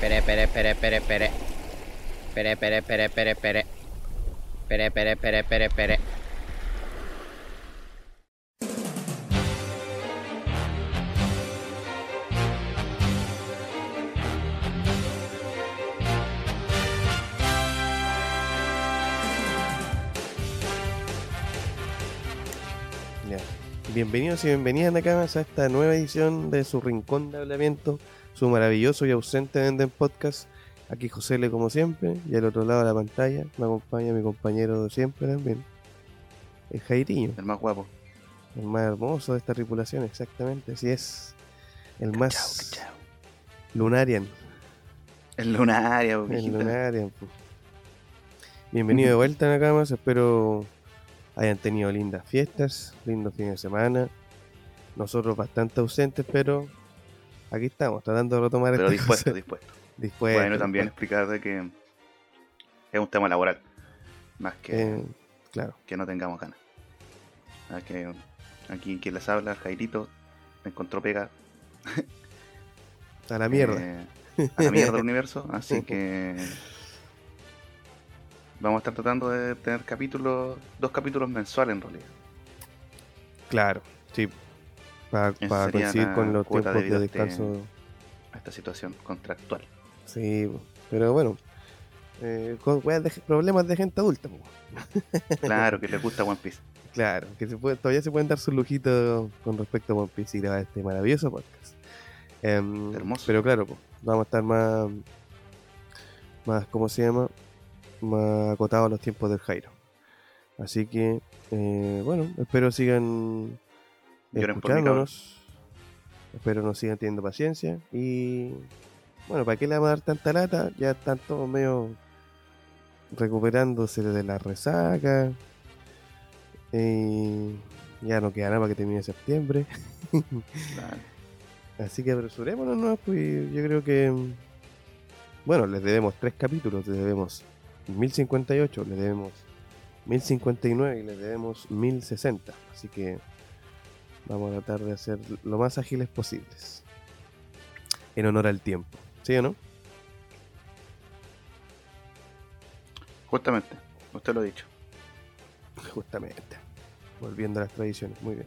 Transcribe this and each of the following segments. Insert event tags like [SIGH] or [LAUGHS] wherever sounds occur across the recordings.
Pere, pere, pere, pere, pere. Pere, pere, pere, pere, pere. Pere, pere, pere, pere, pere. Ya. Bienvenidos y bienvenidas a esta nueva edición de su rincón de hablamiento, su maravilloso y ausente Venden Podcast. Aquí José Le como siempre, y al otro lado de la pantalla me acompaña mi compañero de siempre también, el Jairiño, El más guapo. el más hermoso de esta tripulación, exactamente, así es, el más Cachao, cachao. lunarian, El lunaria, el lunarian. Bienvenido de [LAUGHS] vuelta Nakamas, espero hayan tenido lindas fiestas, lindos fines de semana. Nosotros bastante ausentes, pero aquí estamos, tratando de retomar Pero estas dispuesto, cosas. dispuesto. Dispuesto, Bueno, también explicar de que es un tema laboral. Más que, Eh, claro, que no tengamos ganas. Ah, que aquí quien les habla, Jairito, encontró pega. a la mierda. eh, a la mierda del universo. Así [LAUGHS] que vamos a estar tratando de tener capítulos, dos capítulos mensuales en realidad. Claro, sí. Para coincidir con los tiempos de a este- descanso. A esta situación contractual. Sí, pero bueno. eh, con weas de- problemas de gente adulta. Claro, [LAUGHS] que les gusta One Piece. claro, que se puede, todavía se pueden dar sus lujitos con respecto a One Piece y grabar este maravilloso podcast. Em, Hermoso. Pero claro, vamos a estar más, más, ¿cómo se llama? Más acotados a los tiempos del Jairo. Así que, eh, bueno, espero sigan escuchándonos. Espero nos sigan teniendo paciencia. Y bueno, ¿para qué le vamos a dar tanta lata? Ya están todos medio recuperándose de la resaca. Y ya no queda nada para que termine septiembre. Claro. [LAUGHS] Así que apresurémonos, ¿no? Pues yo creo que. Bueno, les debemos tres capítulos. Les debemos 1058, les debemos 1059 y les debemos 1060. Así que vamos a tratar de hacer lo más ágiles posibles. En honor al tiempo. ¿Sí o no? Justamente, usted lo ha dicho. [LAUGHS] Justamente. Volviendo a las tradiciones. Muy bien.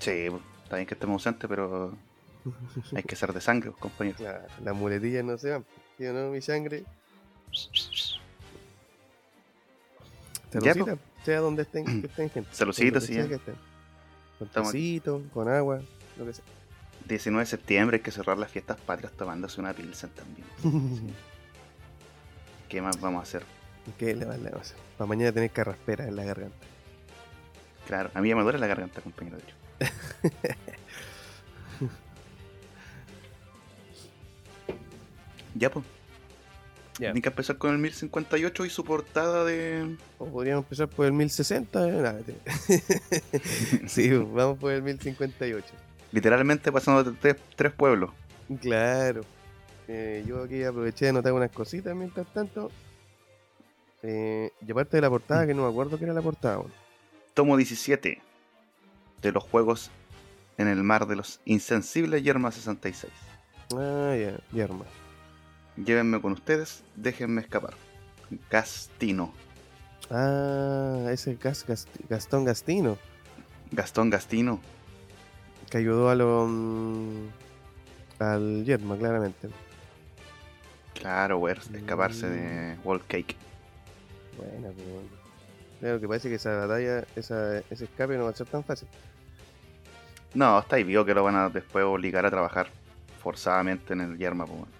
Sí, está bien que estemos ausentes, pero [LAUGHS] hay que ser de sangre, compañero. Claro, las muletillas no se van. ¿Sí o no, mi sangre? Ya, Salucita, sea donde estén, que estén [CLEARS THROAT] gente. Salucita, sí, que estén. Con tecito, con agua, lo que sea. 19 de septiembre hay que cerrar las fiestas patrias tomándose una pilsen también. [LAUGHS] ¿Qué más vamos a hacer? ¿Qué le vale a hacer? Para mañana tener carraspera en la garganta. Claro, a mí ya me duele la garganta, compañero. De hecho. [LAUGHS] ya, pues. Ya. Ni que empezar con el 1058 y su portada de. O podríamos empezar por el 1060. eh, nada, [LAUGHS] sí, vamos por el 1058. Literalmente pasando de tres, pueblos. Claro. Eh, yo aquí aproveché de anotar unas cositas mientras tanto. Eh, y aparte de la portada, que no me acuerdo qué era la portada. bueno. Tomo 17 de los juegos en el mar de los insensibles Yerma 66. Ah, ya, Yerma. Llévenme con ustedes, déjenme escapar. Gastino. Ah, ese Gas- Gast- Gastón Gastino. Gastón Gastino. Que ayudó a lo. mm, al Yerma, claramente. Claro, güey, escaparse de Wall Cake. Buena, pero bueno. Claro que parece que esa batalla, esa, ese escape no va a ser tan fácil. No, está ahí, vio que lo van a después obligar a trabajar forzadamente en el Yerma. pues, bueno.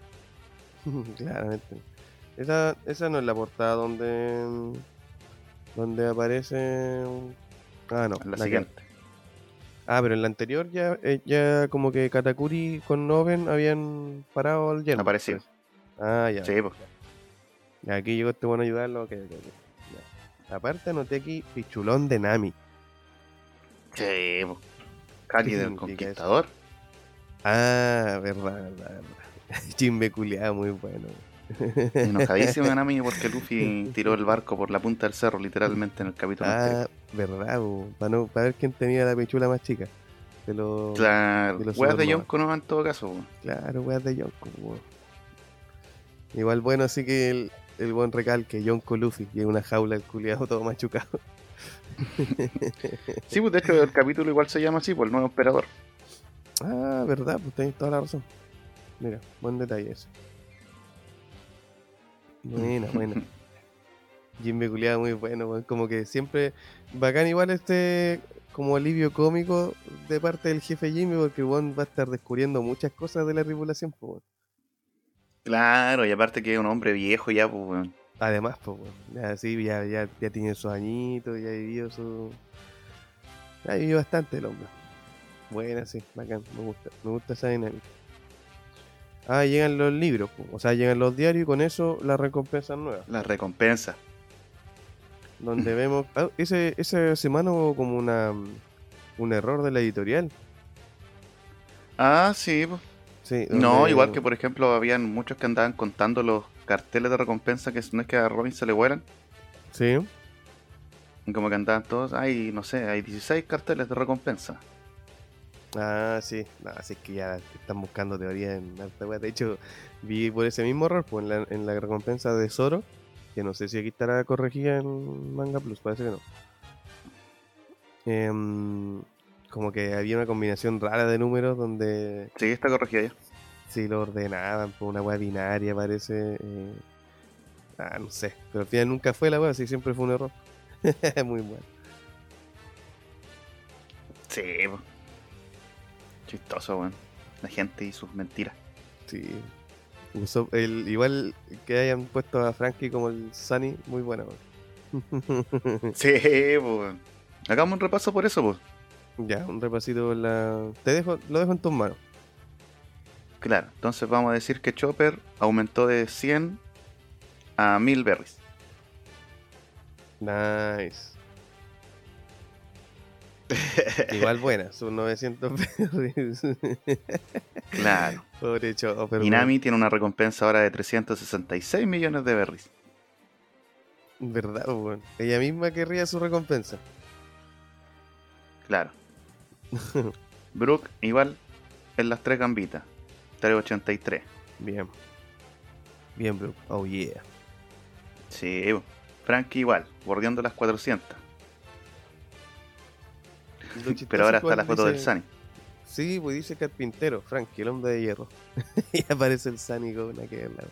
[LAUGHS] Claramente. Esa, esa no es la portada donde. donde aparece. un- Ah, no. La que- siguiente. Ah, pero en la anterior ya, eh, ya como que Katakuri con Noven habían parado al Yerma. Apareció. parece. Ah, ya. Sí, pues. Y aquí llegó este bueno a ayudarlo. ok, ok, ok, ya. Aparte anoté aquí Pichulón de Nami. Sí, pues. Kagi ¿Qué del Conquistador. Ah, verdad, verdad, verdad. [LAUGHS] Chimbe culiado, muy bueno. Enojadísimo Nami porque Luffy [LAUGHS] tiró el barco por la punta del cerro, literalmente en el capítulo Ah, anterior. verdad, para, no, para ver quién tenía la pichula más chica. De los, Claro, de los weas de. Yonko no en todo caso. Claro, weas de Yonko. Igual bueno, así que el, el buen recalque, John Coluffy, y una jaula el culiado todo machucado. [LAUGHS] Sí, pues de hecho el capítulo igual se llama así, por el nuevo emperador. Ah, verdad, pues tenéis toda la razón. Mira, buen detalle ese. Buena, buena. [LAUGHS] Jimmy culiado muy bueno. Como que siempre bacán igual este como alivio cómico de parte del jefe Jimmy porque Juan va a estar descubriendo muchas cosas de la tripulación, pues. Claro, y aparte que es un hombre viejo ya, pues. Además, pues, weón. Ya, sí, ya, ya, ya tiene sus añitos, ya ha vivido su. Ya ha vivido bastante el hombre. Buena, sí, bacán, me gusta, me gusta esa dinámica. Ah, llegan los libros, o sea, llegan los diarios y con eso las recompensas nuevas. La recompensa. Donde [LAUGHS] vemos. ah, ese, esa semana hubo como una un error de la editorial. Ah, sí. Sí, No, igual que por ejemplo, habían muchos que andaban contando los carteles de recompensa que no es que a Robin se le vuelan. Sí, Y como que andaban todos, hay, no sé, hay 16 carteles de recompensa. Ah, sí, no, así es que ya están buscando teoría en harta wea. De hecho, vi por ese mismo error, pues en la, en la recompensa de Zoro, que no sé si aquí estará corregida en Manga Plus, parece que no. Em, como que había una combinación rara de números donde Sí, está corregida ya. si lo ordenaban por una wea binaria, parece. eh, ah, no sé, pero al final nunca fue la wea, así siempre fue un error. [LAUGHS] Muy bueno. Sí, pues. Chistoso, weón. La gente y sus mentiras. Sí. El, igual que hayan puesto a Frankie como el Sunny, muy buena. weón. [LAUGHS] Sí, weón. Hagamos un repaso por eso, pues. ya, un repasito en la. Te dejo, lo dejo en tus manos. Claro, entonces vamos a decir que Chopper aumentó de 100 a 1000 berries. Nice. [LAUGHS] Igual buena, sus 900 berries. Claro. Pobre Chopper. Y Nami tiene una recompensa ahora de 366 millones de berries. Verdad, weón. Ella misma querría su recompensa. Claro. [LAUGHS] Brooke igual en las tres gambitas. 383. Bien. Bien, bro. Oh yeah. Sí. Frankie igual, bordeando las 400. Pero ahora es está la foto del dice- Sunny. Sí, pues dice carpintero, Frankie, el hombre de hierro. [LAUGHS] y aparece el Sunny con una que la-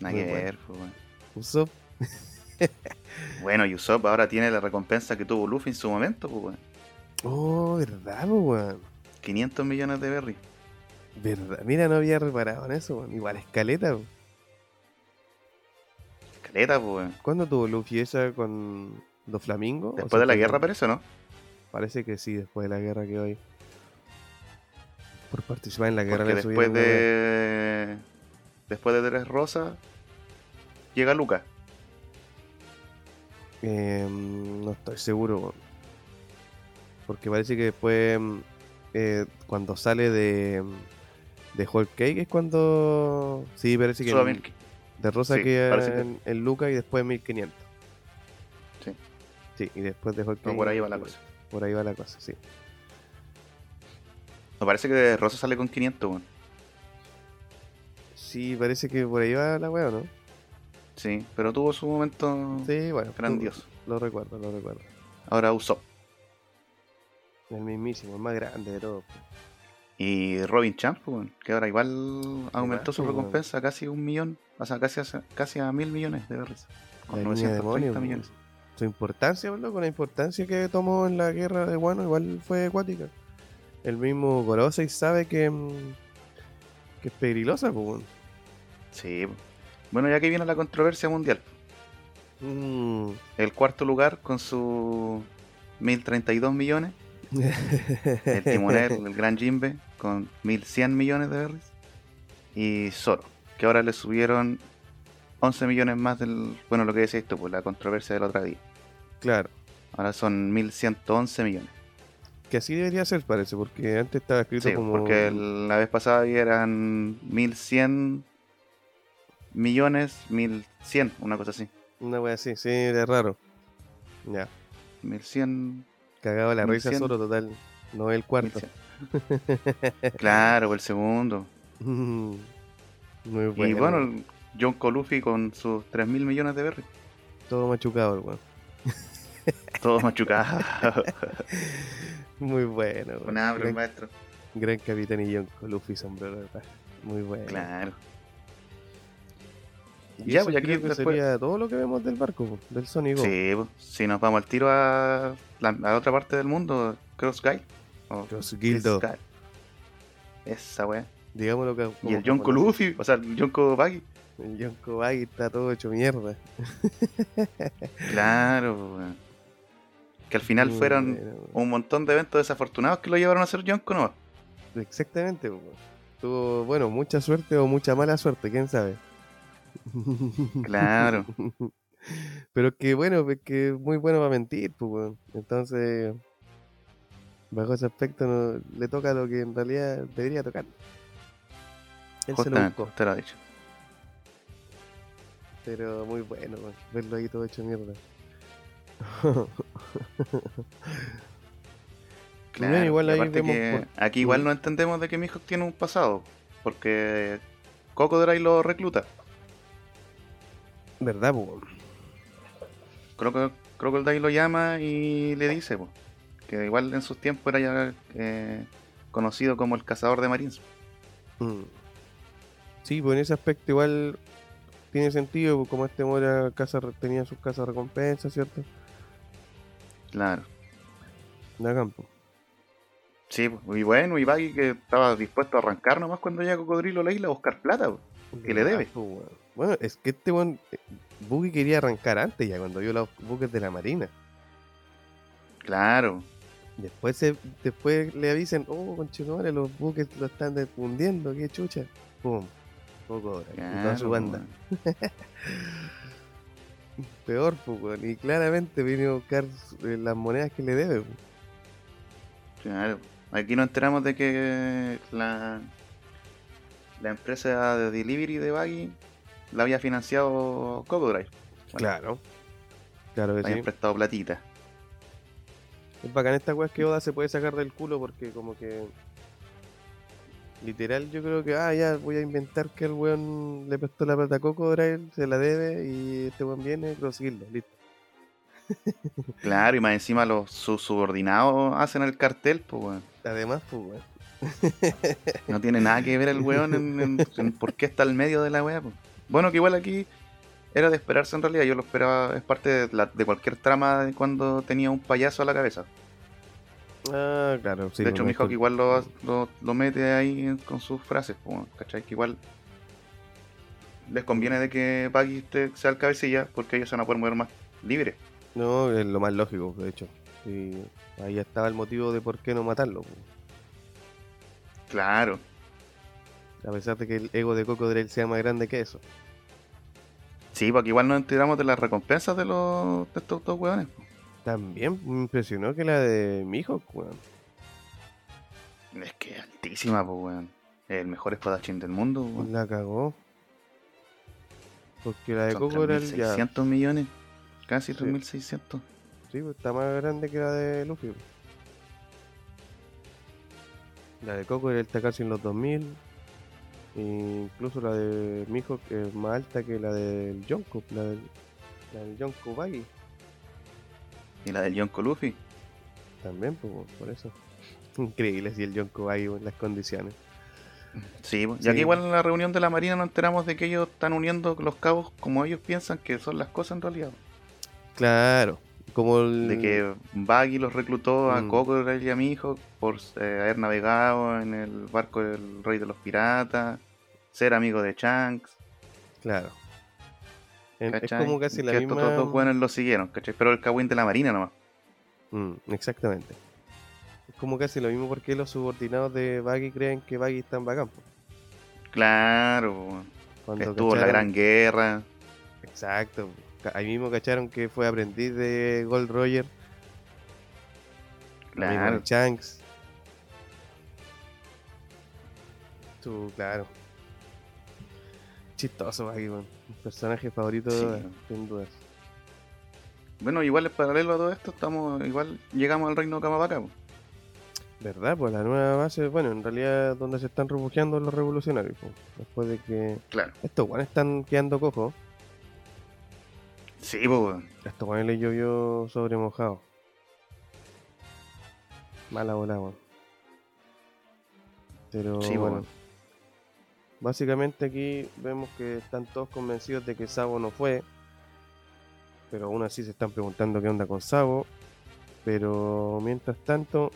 Nada [LAUGHS] que bueno. ver, po, weón. Usopp, [LAUGHS] Bueno, y Usopp ahora tiene la recompensa que tuvo Luffy en su momento, pues, weón. Oh, verdad, po, weón. 500 millones de berries. Verdad. Mira, no había reparado en eso, weón. Igual escaleta, weón. Caleta, pues, weón. ¿Cuándo tuvo Luffy esa con los flamingos? ¿O Después de la guerra, parece, ¿no? Parece que sí, después de la guerra que hoy. Por participar en la guerra Porque después de. Después de Tres Rosas, llega Luca. Eh, no estoy seguro. Porque parece que después, mm, eh, cuando sale de, de Whole Cake, es cuando. Sí, parece que en- de Rosa Sí, que- en, en Luca y después 1500. Sí. Y después de Whole No, por ahí va la cosa. Por ahí va la cosa, sí. Me parece que Rosa sale con 500, weón. Sí, parece que por ahí va la wea, ¿no? Sí, pero tuvo su momento Sí, bueno. grandioso. Lo recuerdo, lo recuerdo. Ahora Usopp. El mismísimo, el más grande de todos. pues. Y Robin Champ, pues, weón, que ahora igual aumentó su pues, recompensa a casi un millón, o sea, casi a, casi a mil millones de berries. Con La línea de 930 demonios, millones. Su importancia, bro, con la importancia que tomó en la guerra de Guano, igual fue acuática. El mismo Gorosei sabe que, mm, que es peligrosa, pues. Sí. Bueno, ya que viene la controversia mundial. Mm. El cuarto lugar con su 1032 millones. El [LAUGHS] timonel, el gran Jimbe, con 1100 millones de berries. Y Zoro, que ahora le subieron 11 millones más del. Bueno, lo que decía esto, pues la controversia del otro día. Claro, Ahora son 1111 millones. que así debería ser, parece, porque antes estaba escrito Sí, como. porque el- la vez pasada eran 1100 millones, 1100, una cosa así. Una wea así, sí, era raro. Ya, 1100. cagaba la risa 1100. solo, total. No el cuarto. 1100. claro, el segundo. [LAUGHS] Mm. Muy Y bueno. John Coluffy con sus 3 mil millones de berries. Todo machucado, el weón. [LAUGHS] Todo machucado. [LAUGHS] Muy bueno, hambre, gran, maestro. gran capitán y John Luffy sombrero de paja. Muy bueno. Claro. Y Ya, pues, aquí creo que después- sería todo lo que vemos del barco, po, del Sonic. Sí, pues, si nos vamos al tiro a la a otra parte del mundo, Cross Guy. O Cross Guildo. Esa wea. Digamos lo que. Y el John Coluffy, o sea, el John Baggy. El John está todo hecho mierda. [LAUGHS] Claro, weón. Que al final Muy fueron un montón de eventos desafortunados que lo llevaron a ser Yonko, ¿no? Exactamente, weón. Tuvo, bueno, mucha suerte o mucha mala suerte, quién sabe. Claro. [LAUGHS] Pero que bueno, que muy bueno para mentir, pues. Entonces, bajo ese aspecto, no, le toca lo que en realidad debería tocar. Él se lo Justamente, buscó, te lo ha dicho. Pero muy bueno, weón, verlo ahí todo hecho mierda. [LAUGHS] Claro, Bien, igual ahí vemos que aquí igual no entendemos de que Mihawk tiene un pasado. Porque Crocodile lo recluta. ¿Verdad, weón? Croco- Crocodile lo llama y le dice po, que igual en sus tiempos era ya eh, conocido como el cazador de marines. Mm. Sí, pues en ese aspecto igual tiene sentido, pues, como este mora casa, tenía sus casas recompensas, ¿cierto? Claro. De campo. Sí, po, y bueno, y Baggy que estaba dispuesto a arrancar nomás cuando llega Cocodrilo a la isla a buscar plata. Que le debe. pues. Bueno, es que este weón, eh, Buggy quería arrancar antes ya, cuando vio los buques de la marina. Claro. Después se, después le avisen, oh, conchetumare, los buques lo están hundiendo, qué chucha. Pum, poco hora. y toda su claro, banda. [LAUGHS] Peor, pues. Y claramente viene a buscar eh, las monedas que le debe. pues. Claro. Aquí nos enteramos de que la, la empresa de delivery de Baggy la había financiado Cocodrile. Bueno, Claro. Claro que habían sí. prestado platita. Es bacán esta weá que Oda se puede sacar del culo porque como que literal yo creo que ah ya voy a inventar que el weón le prestó la plata a Crocodile, se la debe y este weón viene a conseguirlo, listo. [LAUGHS] Claro, y más encima los sus subordinados hacen el cartel, pues weón. Además, pues weón. [LAUGHS] No tiene nada que ver el weón en, en- en por qué está al medio de la weá. po. Bueno, que igual aquí era de esperarse en realidad. Yo lo esperaba, es parte de, la- de cualquier trama de cuando tenía un payaso a la cabeza. Ah, claro, sí. de pues, hecho, no mi es hijo cul- que igual lo, lo, lo mete ahí con sus frases, ¿cachai? Que igual les conviene de que esté- sea el cabecilla porque ellos se van a poder mover más libres. No, es lo más lógico, de hecho. Y ahí estaba el motivo de por qué no matarlo. pues. Claro, A pesar de que el ego de Crocodile sea más grande que eso. sí, porque igual nos enteramos de las recompensas de, los, de estos dos weones. También me impresionó que la de mi hijo, weón. Es que altísima, pues weón. El mejor espadachín del mundo, weón. La cagó. Porque la de Son Crocodile ya. 3.600 millones. Casi Sí. 3.600. Sí, pues, está más grande que la de Luffy. pues. La de Coco está casi en los 2000. E incluso la de que es más alta que la del Yonko, la del, la del Yonko Baggy. Y la del Yonko Luffy. También, pues, por eso. [LAUGHS] Increíble si el Yonko Baggy en las condiciones. Sí, y Sí. aquí igual en la reunión de la Marina nos enteramos de que ellos están uniendo los cabos como ellos piensan que son las cosas en realidad. Claro, como el. De que Baggy los reclutó a Mm. Coco y a mi hijo por eh, haber navegado en el barco del rey de los piratas, ser amigo de Shanks. Claro. Es como casi la que misma. estos dos buenos lo siguieron, ¿cachai? Pero el cagüín de la Marina nomás. Mm, exactamente. Es como casi lo mismo porque los subordinados de Baggy creen que Baggy está en bacán. po. Claro, Cuando estuvo en la Gran Guerra. Exacto. Ahí mismo cacharon que fue aprendiz de Gold Roger. Claro. de Shanks. Tú, claro. Chistoso. Mi personaje favorito, Sí. sin dudas. Bueno, igual es paralelo a todo esto, estamos igual llegamos al reino de Kamabaka. po. ¿Verdad? Pues la nueva base, bueno, en realidad donde se están refugiando los revolucionarios. pues, después de que Claro. estos guanes están quedando cojos. Sí, pues, estos guanes les llovió sobre mojado. Mala bola, weón. Pero Sí, bueno. Básicamente aquí vemos que están todos convencidos de que Sabo no fue. Pero aún así se están preguntando qué onda con Sabo. Pero mientras tanto,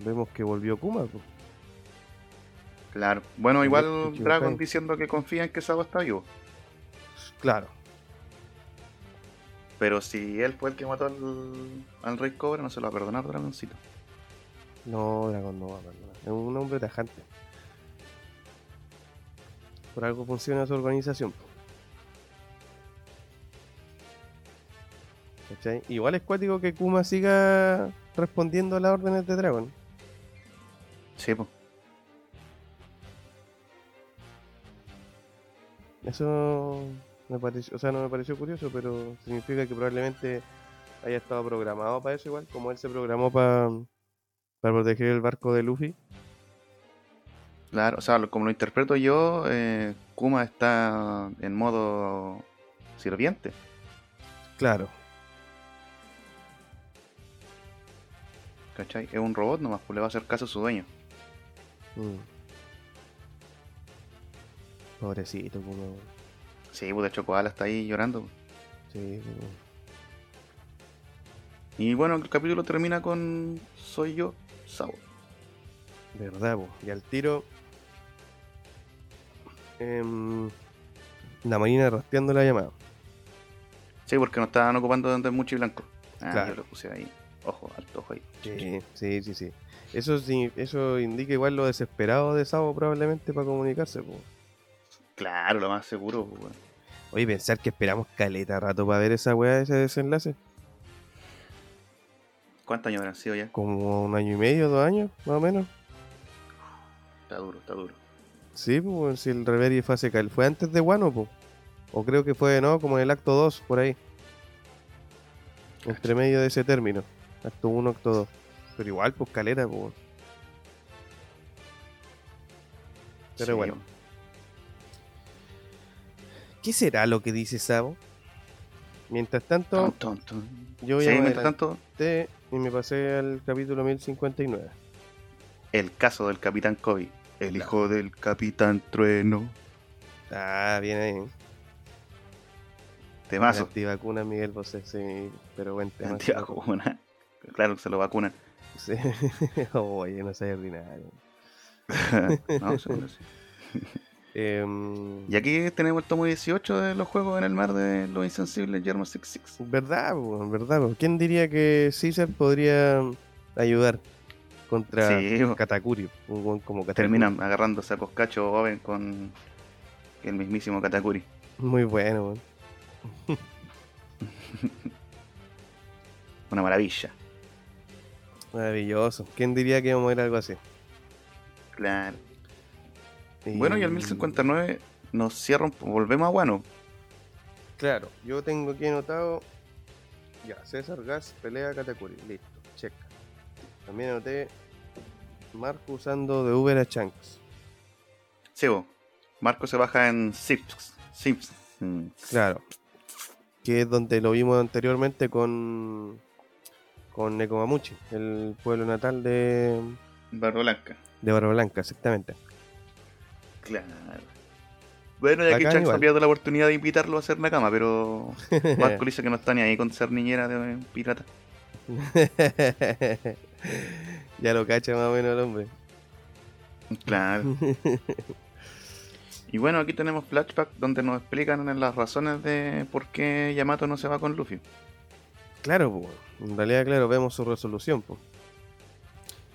vemos que volvió Kuma. pues. Claro. Bueno, igual Dragon diciendo que confía en que Sabo está vivo. Claro, Pero si él fue el que mató al, al Rey Cobra, no se lo va a perdonar Dragoncito. no, Dragon no va a perdonar. Es un hombre tajante. Por algo funciona su organización. Igual es cuático que Kuma siga respondiendo a las órdenes de Dragon. Sí, pues. Eso me pareció, o sea, no me pareció curioso, pero significa que probablemente haya estado programado para eso igual, como él se programó para para proteger el barco de Luffy. Claro, o sea, como lo interpreto yo, eh, Kuma está en modo sirviente. Claro, ¿Cachai? Es un robot nomás, pues le va a hacer caso a su dueño. Mm. Pobrecito, como. Sí, pues de hecho Koala está ahí llorando. Sí, Y bueno, el capítulo termina con Soy yo, Sabo. Verdad, po. Y al tiro. Em, la marina rastreando la llamada. Sí, porque no estaban ocupando donde es mucho y blanco. Ah, Claro. yo lo puse ahí. Ojo, alto ojo ahí. Sí, sí, sí, sí. Eso, sí, eso indica igual lo desesperado de Sabo probablemente para comunicarse. po. Claro, lo más seguro. Oye, pensar que esperamos caleta rato para ver esa weá, ese desenlace. ¿Cuántos años habrán sido ya? Como un año y medio, dos años, más o menos. Está duro, está duro. Sí, pues si el Reverie fue hace fue antes de Wano, pues. O creo que fue, ¿no? Como en el acto 2, por ahí. Entre medio de ese término. Acto 1, acto 2. Pero igual, pues caleta, pues. Pero Sí, bueno. ¿Qué será lo que dice Sabo? Mientras tanto, yo Sí, ya me mientras tanto, y me pasé al capítulo 1059. el caso del Capitán Kobe. El hijo del Capitán Trueno. Ah, bien ahí. Temazo. Antivacuna Miguel Bosé, sí, pero buen tema. Antivacuna. [LAUGHS] Claro que se lo vacunan. Sí. [LAUGHS] Oye, no sé ordinario. [LAUGHS] no, seguro sí. Em, Y aquí tenemos el tomo 18 de los juegos en el mar de los insensibles Yermo 66. ¿Verdad? ¿verdad? ¿Quién diría que Caesar podría ayudar contra Sí. Katakuri? Un buen como Katakuri. Terminan agarrándose a Coscacho Oven con el mismísimo Katakuri. Muy bueno. [LAUGHS] Una maravilla. Maravilloso. ¿Quién diría que íbamos a ver algo así? Claro. Bueno, y el 1059 nos cierra un po- Volvemos a Guano. Claro, yo tengo aquí anotado. Ya, César Gas pelea a Katakuri. Listo. También anoté Marco usando de Uber a Chanks. Sí, bo. Marco se baja en Sips. Sips. Mm, Claro. Que es donde lo vimos anteriormente con. con Nekomamuchi, el pueblo natal de. Barba Blanca. de Barba Blanca, exactamente. Claro. Bueno, ya que Bacán Chanks igual. ha perdido la oportunidad de invitarlo a hacer Nakama, pero [LAUGHS] Marco le dice que no está ni ahí con ser niñera de pirata. [LAUGHS] [LAUGHS] ya lo cacha más o menos el hombre. Claro. [LAUGHS] Y bueno, aquí tenemos flashback donde nos explican las razones de por qué Yamato no se va con Luffy. Claro, pues, en realidad, claro, vemos su resolución. pues.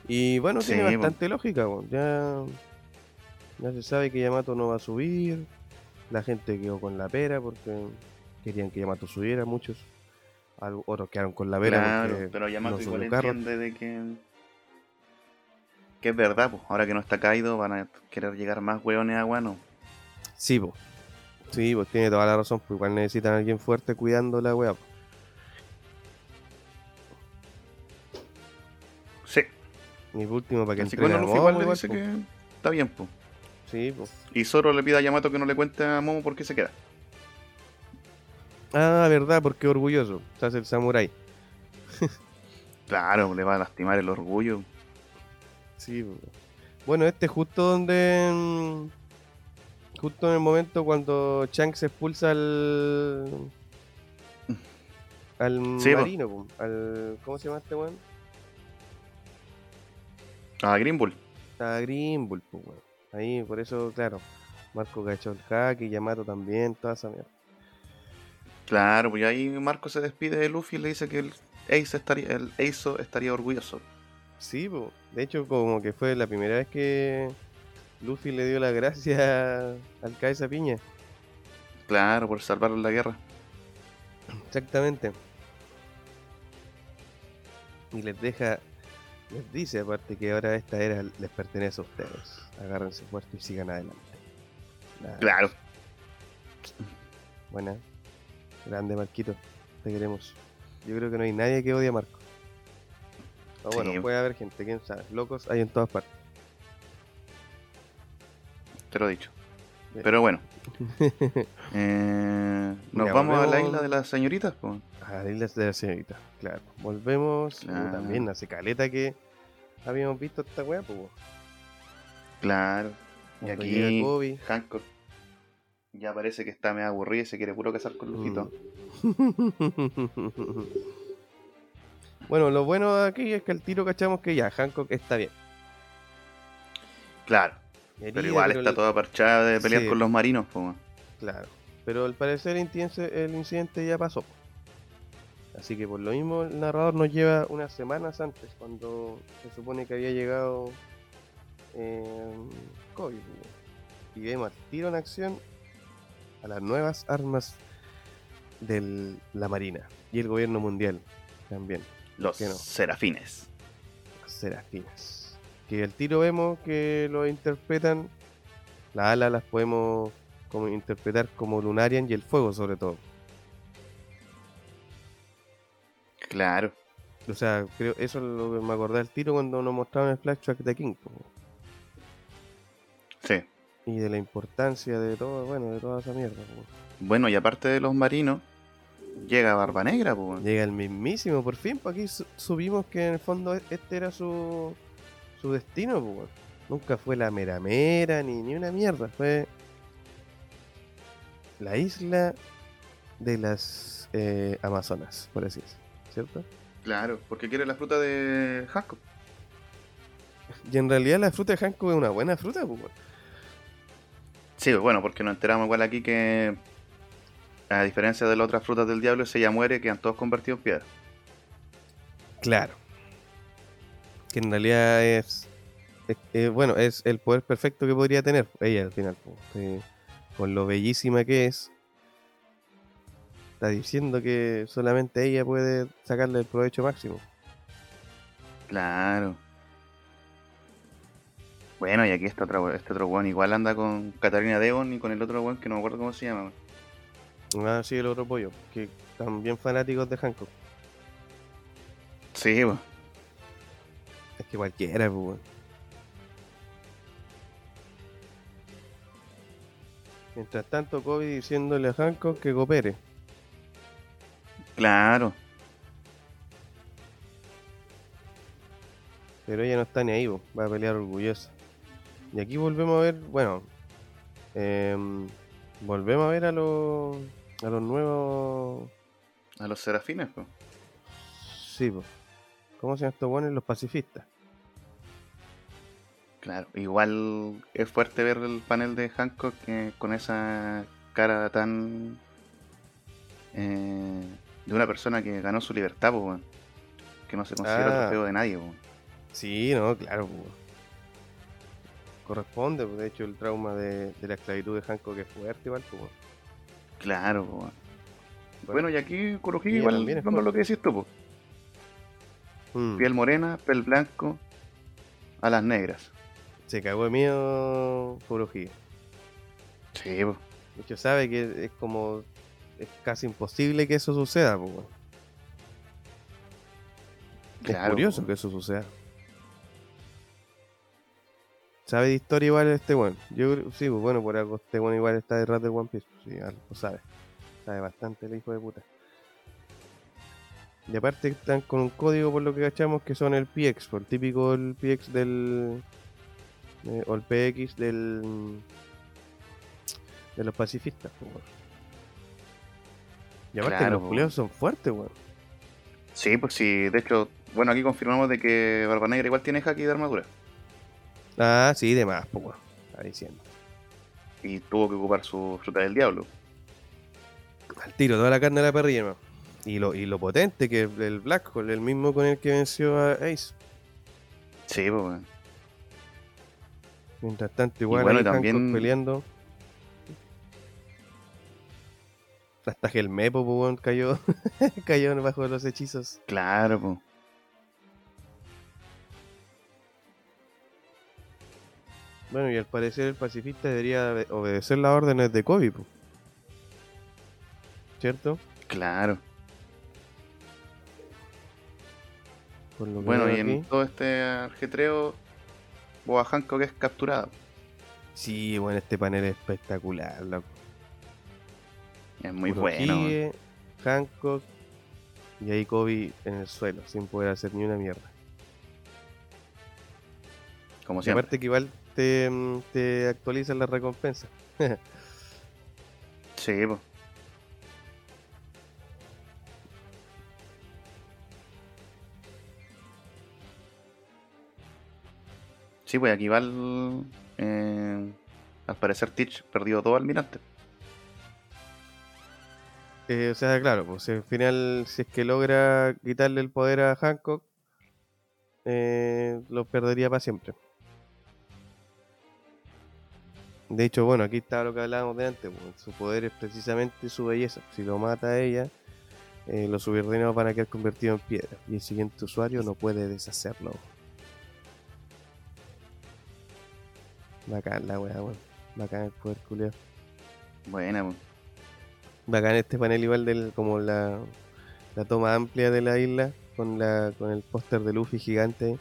Y bueno, Sí, tiene bastante lógica. pues, Ya, ya se sabe que Yamato no va a subir. La gente quedó con la pera porque querían que Yamato subiera, muchos. Algo- Otros quedaron con la pera Claro, porque pero Yamato no igual entiende de que, que es verdad, pues ahora que no está caído van a querer llegar más hueones a Guano. Sí, pues. Sí, pues tiene toda la razón. Pues igual necesitan a alguien fuerte cuidando la wea. po. Sí, Y por último, para que Así entrene a Luffy igual Momo le dice po. que está bien, pues. Sí, po. Y Zoro le pide a Yamato que no le cuente a Momo por qué se queda. Ah, verdad, porque orgulloso. Se hace el samurái. [LAUGHS] Claro, le va a lastimar el orgullo. Sí. Bueno, este justo donde. mm, Justo en el momento cuando Chang se expulsa al. Al Sí, marino, po, al. ¿Cómo se llama este weón? A Green Bull. A Green Bull, po, weón. Ahí, por eso, claro. Marco cachó el hack y Yamato también, toda esa mierda. Claro, pues ahí Marco se despide de Luffy y le dice que el Ace estaría, el Eizo estaría orgulloso. Sí, po. de hecho, como que fue la primera vez que Luffy le dio la gracia [LAUGHS] al cabeza piña. Claro, por salvarlo en la guerra. Exactamente. Y les deja, les dice aparte que ahora esta era les pertenece a ustedes. Agárrense fuerte y sigan adelante. Nada, Claro. Buena. Grande Marquito. Te queremos. Yo creo que no hay nadie que odie a Marco. O bueno, Sí. puede haber gente, quién sabe. Locos hay en todas partes. Te lo he dicho. Bien. Pero bueno. [LAUGHS] Eh, nos Ya, vamos a la isla de las señoritas. A la isla de la señorita, claro. Volvemos. uh, Claro. también hace caleta que habíamos visto esta weá, pues. Claro. Y aquí Kobe. Hancock ya parece que está medio aburrido y se quiere puro casar con Lufito. Mm. [LAUGHS] bueno, lo bueno de aquí es que al tiro cachamos que ya, Hancock está bien. Claro. Herida, Pero igual pero está le- toda parchada de pelear Sí. con los marinos. Claro. Pero al parecer el incidente, el ya pasó. Así que por lo mismo el narrador nos lleva unas semanas antes, cuando se supone que había llegado eh, Kobe. Y vemos tiro en acción a las nuevas armas de la Marina y el gobierno mundial también, Los serafines. las serafinas. Que al tiro vemos que lo interpretan, las alas las podemos como interpretar como Lunarian y el fuego sobre todo. Claro. O sea, creo eso es lo que me acordé al tiro cuando nos mostraron el flashback de King. Y de la importancia de todo, bueno, de toda esa mierda. Bueno, y aparte de los marinos, llega Barba Negra. Pues. Llega el mismísimo, por fin, pues aquí su- subimos que en el fondo e- este era su, su destino, weón. Nunca fue la mera mera ni, ni una mierda, fue la isla de las eh, Amazonas, por así decirlo, ¿cierto? Claro, porque quiere la fruta de Hancock. Y en realidad la fruta de Hancock es una buena fruta, pues. Sí, bueno, porque nos enteramos igual aquí que, a diferencia de las otras frutas del diablo, si ella muere, quedan todos convertidos en piedra. Claro. Que en realidad es, es- bueno, es el poder perfecto que podría tener ella al final. Eh, con lo bellísima que es, está diciendo que solamente ella puede sacarle el provecho máximo. Claro. Bueno, y aquí está otro, este otro weón. Igual anda con Katarina Devon y con el otro weón que no me acuerdo cómo se llama. Ah, sí, el otro pollo, que también fanáticos de Hancock. Sí, pues. Es que cualquiera, pues, weón. Mientras tanto, Kobe diciéndole a Hancock que coopere. Claro. Pero ella no está ni ahí, po, va a pelear orgullosa. Y aquí volvemos a ver, bueno, em, volvemos a ver a los a los nuevos, A los serafines, pues. sí, po. ¿cómo se llaman estos buenos? Los pacifistas. Claro. Igual es fuerte ver el panel de Hancock eh, con esa cara tan. eh, de una persona que ganó su libertad, pues, weón. Que no se considera Ah. trofeo de nadie, pues. Sí, no, claro, po. Corresponde, po. de hecho el trauma de, de la esclavitud de Hancock es fuerte igual, po. Claro, pues. Bueno, y aquí Ella igual fuerte. lo que decís tú, pues. Mm, Piel morena, piel blanco, alas negras. Se cagó de miedo Kurohige. Sí, pues. De hecho sabe que es como, es casi imposible que eso suceda, weón. Es curioso po. que eso suceda. Sabe de historia igual este weón. Yo sí, pues bueno, por algo este weón igual está detrás del One Piece. pues, Sí, algo sabe. Sabe bastante el hijo de puta. Y aparte están con un código por lo que cachamos que son el PX, por el típico el PX del. eh, o el PX del. de los pacifistas, pues, weón. Y aparte Claro, los culiados son fuertes, weón. Sí, pues sí, de hecho, bueno, aquí confirmamos de que Barba Negra igual tiene haki de armadura. Ah, sí, de más, pues. Está diciendo. Y tuvo que ocupar su fruta del diablo. Al tiro, toda la carne de la parrilla, hermano. Y lo, y lo potente que es el Black Hole, el mismo con el que venció a Ace. Sí, pues. Mientras tanto, igual bueno, ahí Hancock también- peleando. Hasta que el Mepo, pues, cayó, [LAUGHS] cayó bajo los hechizos. Claro, pues. Bueno, y al parecer el pacifista debería obe- obedecer las órdenes de Kobe, pues. ¿Cierto? Claro. Por lo que Bueno, y en aquí. todo este ajetreo, Boa Hancock es capturado. Sí, bueno, este panel es espectacular, loco. Es muy Puro bueno. Hancock y ahí Kobe en el suelo, sin poder hacer ni una mierda. Como Y siempre. aparte que igual te, mm, te actualizan las recompensas. [LAUGHS] Sí, pues. Sí, pues aquí va el, eh, al parecer Teach perdió dos almirantes. Eh, o sea, claro, pues al final, si es que logra quitarle el poder a Hancock, eh, lo perdería para siempre. De hecho, bueno, aquí está lo que hablábamos de antes. pues, su poder es precisamente su belleza. Si lo mata a ella, eh, los subordinados van a quedar convertidos en piedra. Y el siguiente usuario no puede deshacerlo. Bacán la weá, weón. Bacán el poder culiao. Buena, pues. Bacán este panel igual del como la, la toma amplia de la isla con la con el póster de Luffy gigante.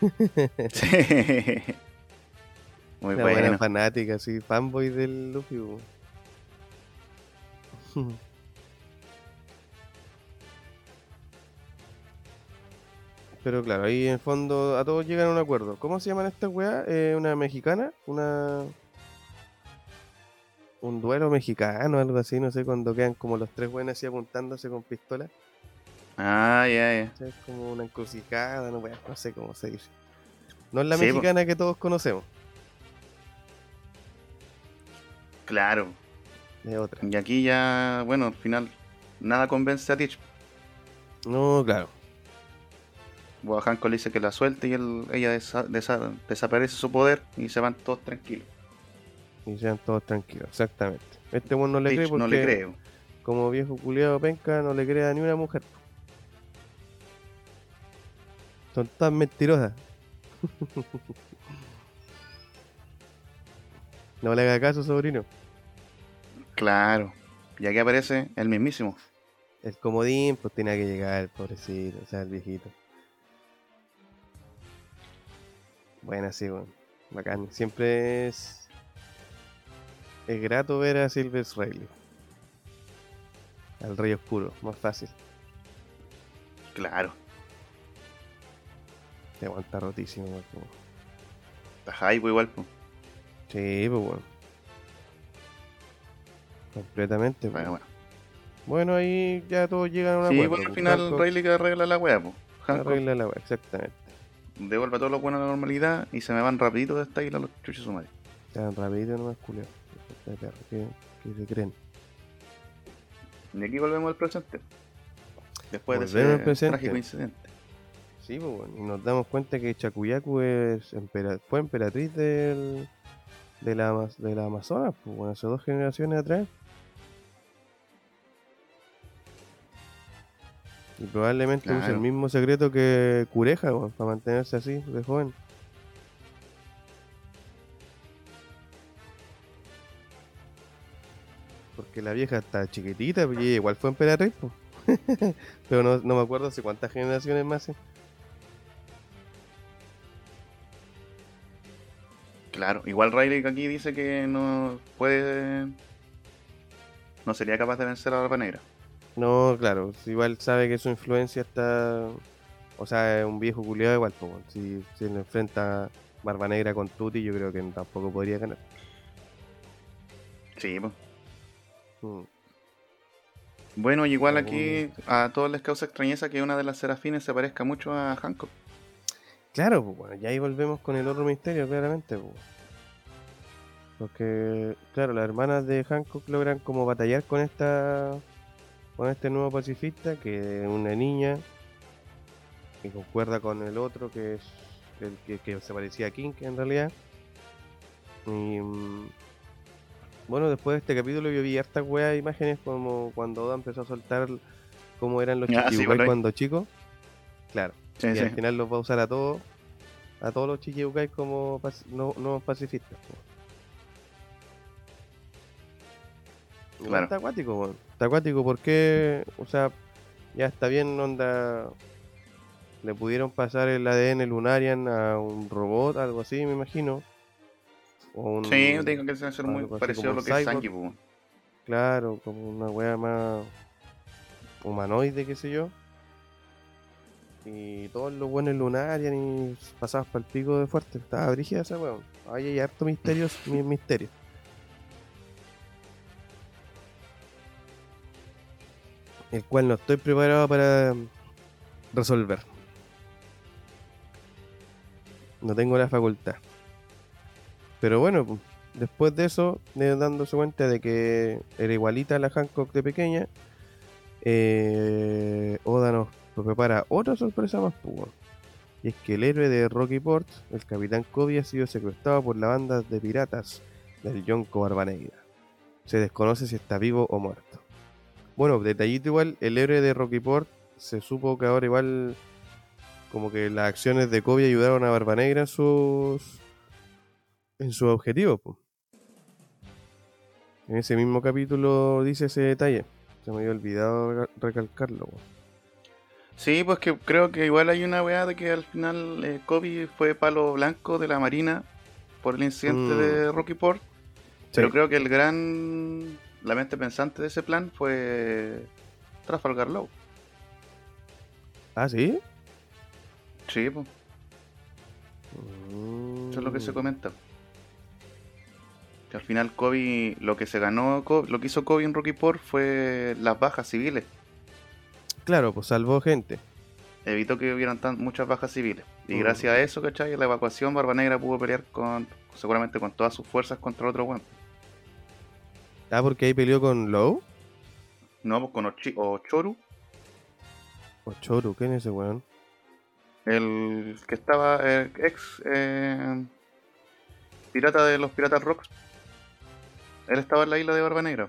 [LAUGHS] Sí. Muy Una buena bueno. fanática, así, fanboy del Luffy. [LAUGHS] Pero claro, ahí en el fondo a todos llegan a un acuerdo. ¿Cómo se llaman estas weas? Eh, ¿Una mexicana? ¿Una. Un duelo mexicano, algo así? No sé, cuando quedan como los tres buenos así apuntándose con pistola. Ah, ya, ya. O sea, Es como una encrucijada, no, no sé cómo se dice. No es la Sí, mexicana que todos conocemos, Claro. es otra. Y aquí ya, bueno, al final nada convence a Teach. No, claro. Boa Hancock le dice que la suelte y él, ella desa- desa- desaparece su poder y se van todos tranquilos. Y sean todos tranquilos, exactamente. Este weón no le cree Teach porque no le creo. como viejo culiado penca no le cree a ni una mujer. Son tan mentirosas. [LAUGHS] no le haga caso, sobrino. Claro. Y aquí aparece el mismísimo. El comodín, pues tiene que llegar, pobrecito, o sea, el viejito. Buena, sí, weón. Bacán. Siempre es. Es grato ver a Silver Riley. Al Rey Oscuro, más fácil. Claro. Te aguanta rotísimo, weón. Está hype igual. po. Sí, pues bueno. Completamente. pues. Bueno, bueno. Bueno, ahí ya todos llegan a una Sí, acuerdo. bueno, al pues, final Rayleigh arregla la po. Hancock arregla la weá, exactamente. devuelve todo lo bueno a la normalidad y se me van rapidito de esta isla los chuchos su madre. Tan rapidito nomás, culio. ¿Qué, qué se creen? Y aquí volvemos al presente. Después Volvemos de ese trágico incidente. Sí, pues bueno, y nos damos cuenta que Chakuyaku es empera- fue emperatriz del, de, la, de la Amazonas, pues bueno, hace dos generaciones atrás. Y probablemente use el Claro. mismo secreto que Cureja, para mantenerse así de joven. Porque la vieja está chiquitita, y ella igual fue emperatriz. [LAUGHS] Pero no, no me acuerdo hace cuántas generaciones más. Claro, igual Riley aquí dice que no puede. No sería capaz de vencer a la Negra. No, claro, si igual sabe que su influencia está. O sea, es un viejo culiado igual, pues, si, si le enfrenta Barba Negra con Tuti, yo creo que tampoco podría ganar. Sí, pues. Mm. Bueno, y igual aquí a todos les causa extrañeza que una de las serafines se parezca mucho a Hancock. Claro, pues bueno, y ahí volvemos con el otro misterio, claramente. Pues. Porque, claro, las hermanas de Hancock logran como batallar con esta con este nuevo pacifista, que es una niña, que concuerda con el otro, que es el que, que se parecía a King en realidad. Y mm, bueno, después de este capítulo yo vi hartas weas imágenes como cuando Oda empezó a soltar cómo eran los Ah, Chichibukai cuando chicos. Claro. Sí, y sí. al final los va a usar a todos, a todos los Chichibukai como pac- no, nuevos pacifistas. Claro. Está acuático, weón. Está acuático porque, o sea, ya está bien, onda. Le pudieron pasar el ADN Lunarian a un robot, algo así, me imagino. O un, Sí, tengo que ser muy parecido a lo que es. Sanji. Claro, como una wea más humanoide, qué sé yo. Y todos los buenos lunarian y pasados para el pico de fuerte. Estaba brígida esa weón. Ahí hay harto misterios, [LAUGHS] mi- misterio. El cual no estoy preparado para resolver. No tengo la facultad. Pero bueno, pues, después de eso, de dándose cuenta de que era igualita a la Hancock de pequeña, eh, Oda nos prepara otra sorpresa más pura. Y es que el héroe de Rocky Port, el capitán Kobe, ha sido secuestrado por la banda de piratas del Yonko Barba Negra. Se desconoce si está vivo o muerto. Bueno, detallito igual, el héroe de Rocky Port se supo que ahora igual como que las acciones de Kobe ayudaron a Barba Negra en sus en sus objetivos. po. En ese mismo capítulo dice ese detalle. Se me había olvidado reca- recalcarlo. po. Sí, pues que creo que igual hay una weá de que al final eh, Kobe fue palo blanco de la Marina por el incidente Mm. de Rocky Port. Pero creo que el gran. La mente pensante de ese plan fue. Trafalgar Law. Ah, ¿sí? Sí, pues. Eso es lo que se Mm. comenta. Que al final Kobe, lo que se ganó, lo que hizo Kobe en Rocky Port fue las bajas civiles. Claro, pues salvó gente. Evitó que hubieran tan, muchas bajas civiles. Y Mm. gracias a eso, ¿cachai? La evacuación, Barba Negra pudo pelear con, seguramente con todas sus fuerzas contra el otro weón. Ah, porque ahí peleó con Low No, pues con Ochi- Ochoru, o Choru, ¿quién es ese weón? el que estaba eh, ex eh, pirata de los Piratas Rocks. Él estaba en la isla de Barba Negra.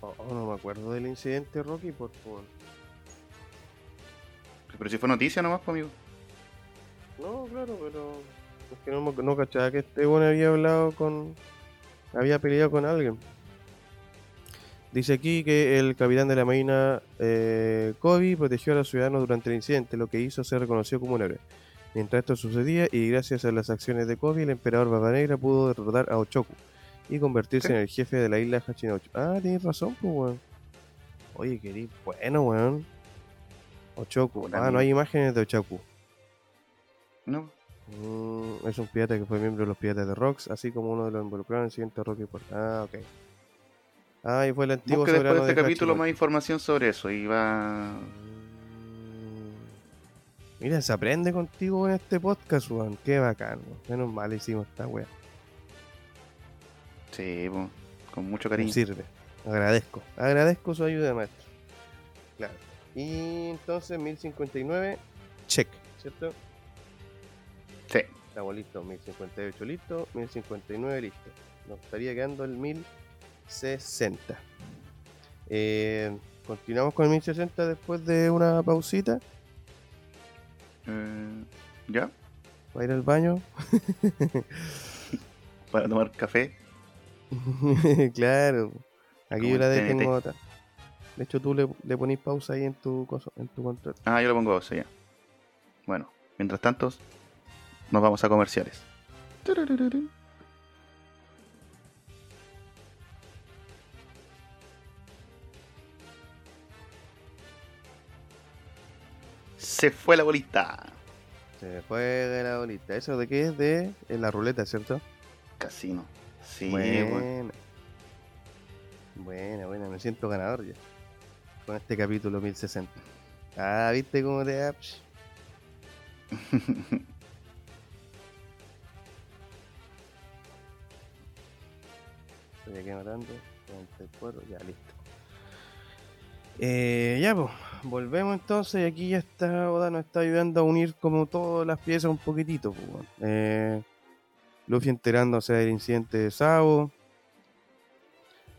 Oh, oh, no me acuerdo del incidente Rocky, por favor. Pero si fue noticia nomás, pues, amigo. No, claro, pero es que no, no cachaba que este weón había hablado con. Había peleado con alguien. Dice aquí que el capitán de la marina eh, Kobe protegió a los ciudadanos durante el incidente, lo que hizo ser reconocido como un héroe. Mientras esto sucedía, y gracias a las acciones de Kobe, el emperador Barba Negra pudo derrotar a Ochoku y convertirse ¿Qué? en el jefe de la isla Hachinocho. Ah, tienes razón, pues, weón. Oye, querido, bueno, weón. Ochoku. Ah, no hay imágenes de Ochoku. No, Mm, es un pirata que fue miembro de los Piratas de Rocks, así como uno de los involucrados en el siguiente Rocky Port. Ah, ok. Ah, y fue el antiguo busque después de soberano este capítulo más información sobre eso y va. Mm. Mira, se aprende contigo en este podcast, weón. Qué bacán, weón. Menos mal hicimos esta wea. Sí, pues, con mucho Me cariño. sirve. Agradezco. Agradezco su ayuda, maestro. Claro. Y entonces, 1059, check, ¿cierto? Estamos listos, 1058 listo, 1059 listo. Nos estaría quedando el 1060. Eh, Continuamos con el 1060 después de una pausita. Eh, ¿Ya? Va a ir al baño. [LAUGHS] Para tomar café. [LAUGHS] claro. Aquí yo la modo tal. De hecho, tú le, le ponís pausa ahí en tu, coso- en tu control. Ah, yo lo pongo a ya. Bueno, mientras tanto, nos vamos a comerciales. Se fue la bolita. Se juega la bolita. ¿Eso de qué es? De en la ruleta, ¿cierto? Casino. Sí, buena. Buena, buena. Me siento ganador ya. Con este capítulo 1060. Ah, ¿viste cómo te [LAUGHS] Estoy aquí matando. 44, ya listo. Eh, ya, pues, volvemos entonces. Y aquí ya está, Oda nos está ayudando a unir como todas las piezas un poquitito. Pues, eh, Luffy enterándose del incidente de Sabo.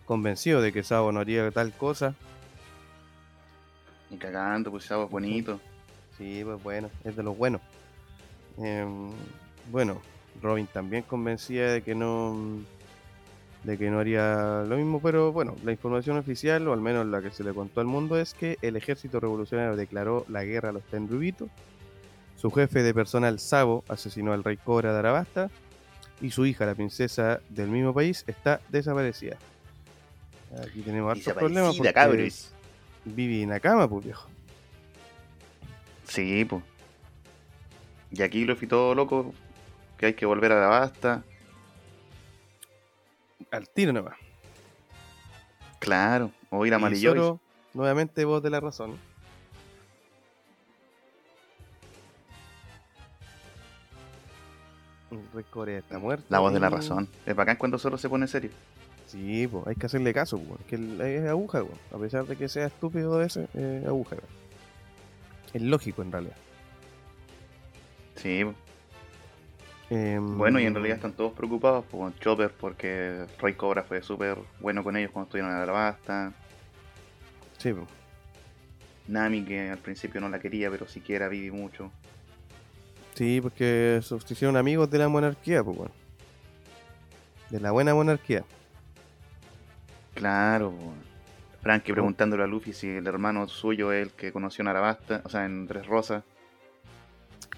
Convencido de que Sabo no haría tal cosa. Y cagando, pues algo bonito. [LAUGHS] Sí, pues bueno, es de los buenos. Em, bueno, Robin también convencía de que no de que no haría lo mismo, pero bueno, la información oficial, o al menos la que se le contó al mundo, es que el ejército revolucionario declaró la guerra a los Tenryubitos. Su jefe de personal, Sabo, asesinó al rey Cobra de Arabasta. Y su hija, la princesa del mismo país, está desaparecida. Aquí tenemos hartos problemas porque cabros. Vivi Nakama, pues viejo. Sí, pues. Y aquí Luffy todo loco, que hay que volver a la basta. Al tiro nomás. Claro, o ir a. Zoro, nuevamente voz de la razón. Corea está muerto. La voz de la razón. Es bacán cuando Zoro se pone serio. Sí, pues hay que hacerle caso, pues, que es aguja, pues. a pesar de que sea estúpido ese, es aguja. pues. Es lógico en realidad. Sí, Em, bueno, y en realidad están todos preocupados por Chopper porque Rey Cobra fue súper bueno con ellos cuando estuvieron en la basta. Sí, pues. Nami, que al principio no la quería, pero siquiera vive mucho. sí, porque se hicieron amigos de la monarquía, pues bueno. De la buena monarquía. Claro. Frankie preguntándole a Luffy si el hermano suyo es el que conoció en Arabasta, o sea, en Tres Rosas.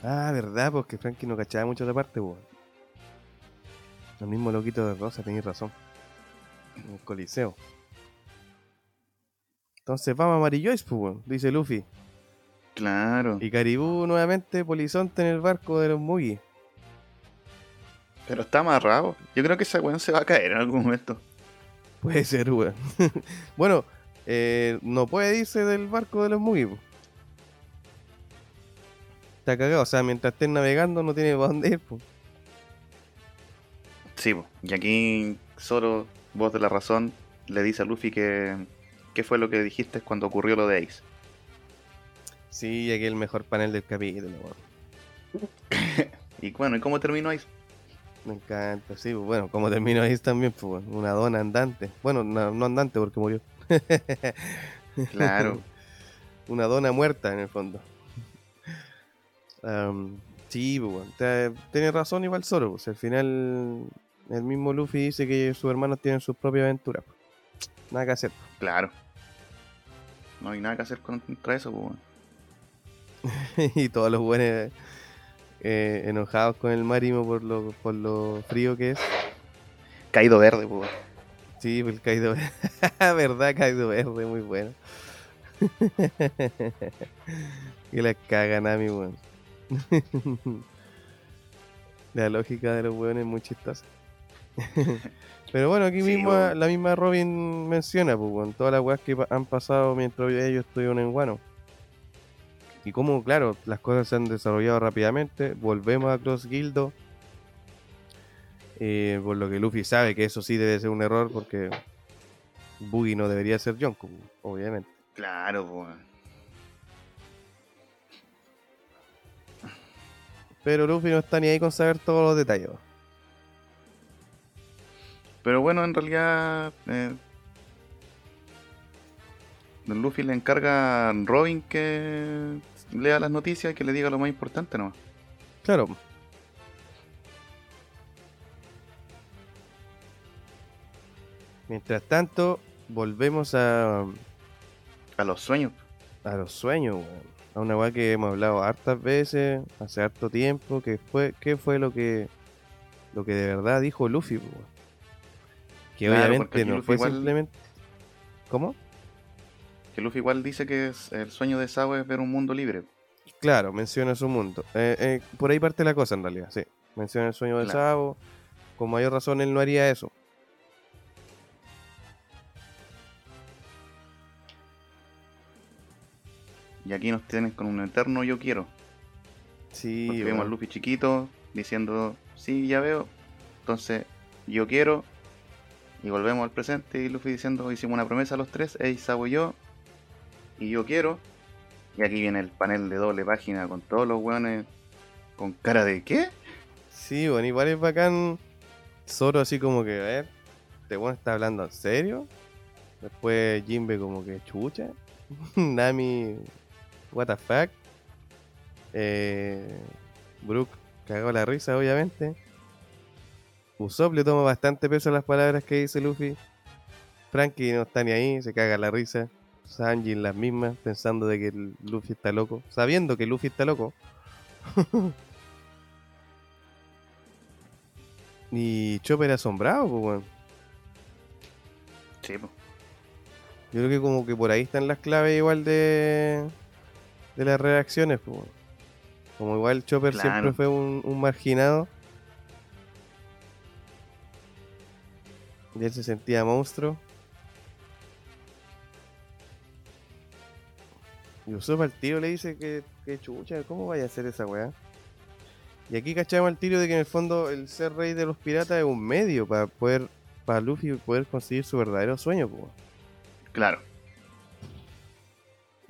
Ah, verdad, porque Frankie no cachaba mucho de parte, pues. El mismo loquito de Rosa, tenéis razón. En el Coliseo. Entonces vamos a Marillois, pues, weón, dice Luffy. Claro. Y Caribú nuevamente polizonte en el barco de los Mugi. Pero está amarrado. Yo creo que ese weón se va a caer en algún momento. Puede ser, weón. [LAUGHS] bueno, eh, no puede irse del barco de los Mugi, pues. Está cagado, o sea, mientras estén navegando no tiene para dónde ir, pues. Sí, po. y aquí Zoro, voz de la razón, le dice a Luffy que qué fue lo que dijiste cuando ocurrió lo de Ace. Sí, aquí el mejor panel del capítulo. [COUGHS] Y bueno, ¿y cómo terminó Ace? Me encanta, sí, pues, bueno, como terminó ahí también, pues una dona andante. Bueno, no, no andante porque murió. Claro. [LAUGHS] una dona muerta en el fondo. Am, sí, bueno, tiene razón igual Zoro, pues al final el mismo Luffy dice que sus hermanos tienen sus propias aventuras. Nada que hacer. Claro. No hay nada que hacer contra eso, pues. [LAUGHS] y todos los buenos eh, enojados con el Marimo por lo, por lo frío que es. Caído verde, pues. weón. Sí, pues el Kaido [LAUGHS] ¿Verdad? Kaido Verde, muy bueno. [LAUGHS] que la cagan a mi weón. [LAUGHS] la lógica de los weones es muy chistosa. [LAUGHS] Pero bueno, aquí Sí, mismo la misma Robin menciona, pues, weón, todas las weas que han pasado mientras ellos estuvieron en Guano. Y como, claro, las cosas se han desarrollado rápidamente, volvemos a Cross Guildo. Eh, por lo que Luffy sabe que eso sí debe ser un error porque Boogie no debería ser Yonko, obviamente. Claro, pues. Pero Luffy no está ni ahí con saber todos los detalles. Pero bueno, en realidad. Eh, Don Luffy le encarga a Robin que lea las noticias y que le diga lo más importante nomás. Claro. Mientras tanto, volvemos a, A los sueños. a los sueños, weón. A una weá que hemos hablado hartas veces, hace harto tiempo, que fue, ¿qué fue lo que lo que de verdad dijo Luffy? po? Que Claro, obviamente no Luffy fue igual- simplemente... ¿Cómo? Que Luffy igual dice que es- el sueño de Sao es ver un mundo libre. Claro, menciona su mundo. Eh, eh, por ahí parte la cosa en realidad, sí. Menciona el sueño de Claro. Con mayor razón él no haría eso. Y aquí nos tienen con un eterno yo quiero. Sí, Porque vemos a Luffy chiquito diciendo, sí, ya veo. Entonces, yo quiero. Y volvemos al presente y Luffy diciendo, hicimos una promesa a los tres, Ace, Sabo y yo. Y yo quiero. Y aquí viene el panel de doble página con todos los weones con cara de ¿qué? Sí, bueno, igual es bacán. Zoro así como que, a ver, ¿este weón está hablando en serio? Después Jimbe como que chucha. [LAUGHS] Nami, what the fuck. Eh, Brook cagó la risa, obviamente. Usopp le toma bastante peso a las palabras que dice Luffy. Frankie no está ni ahí, se caga la risa. Sanji las mismas, pensando de que Luffy está loco. Sabiendo que Luffy está loco. [LAUGHS] Y Chopper asombrado, pues, weón. Sí, po. Yo creo que como que por ahí están las claves igual de, de las reacciones, pues. weón. Como igual Chopper Claro. siempre fue un, un marginado. Y él se sentía monstruo. Y Usopp al tiro le dice que, que chucha, ¿cómo vaya a hacer esa weá? Y aquí cachamos al tiro de que en el fondo el ser rey de los piratas es un medio para poder, para Luffy poder conseguir su verdadero sueño, pues. Claro.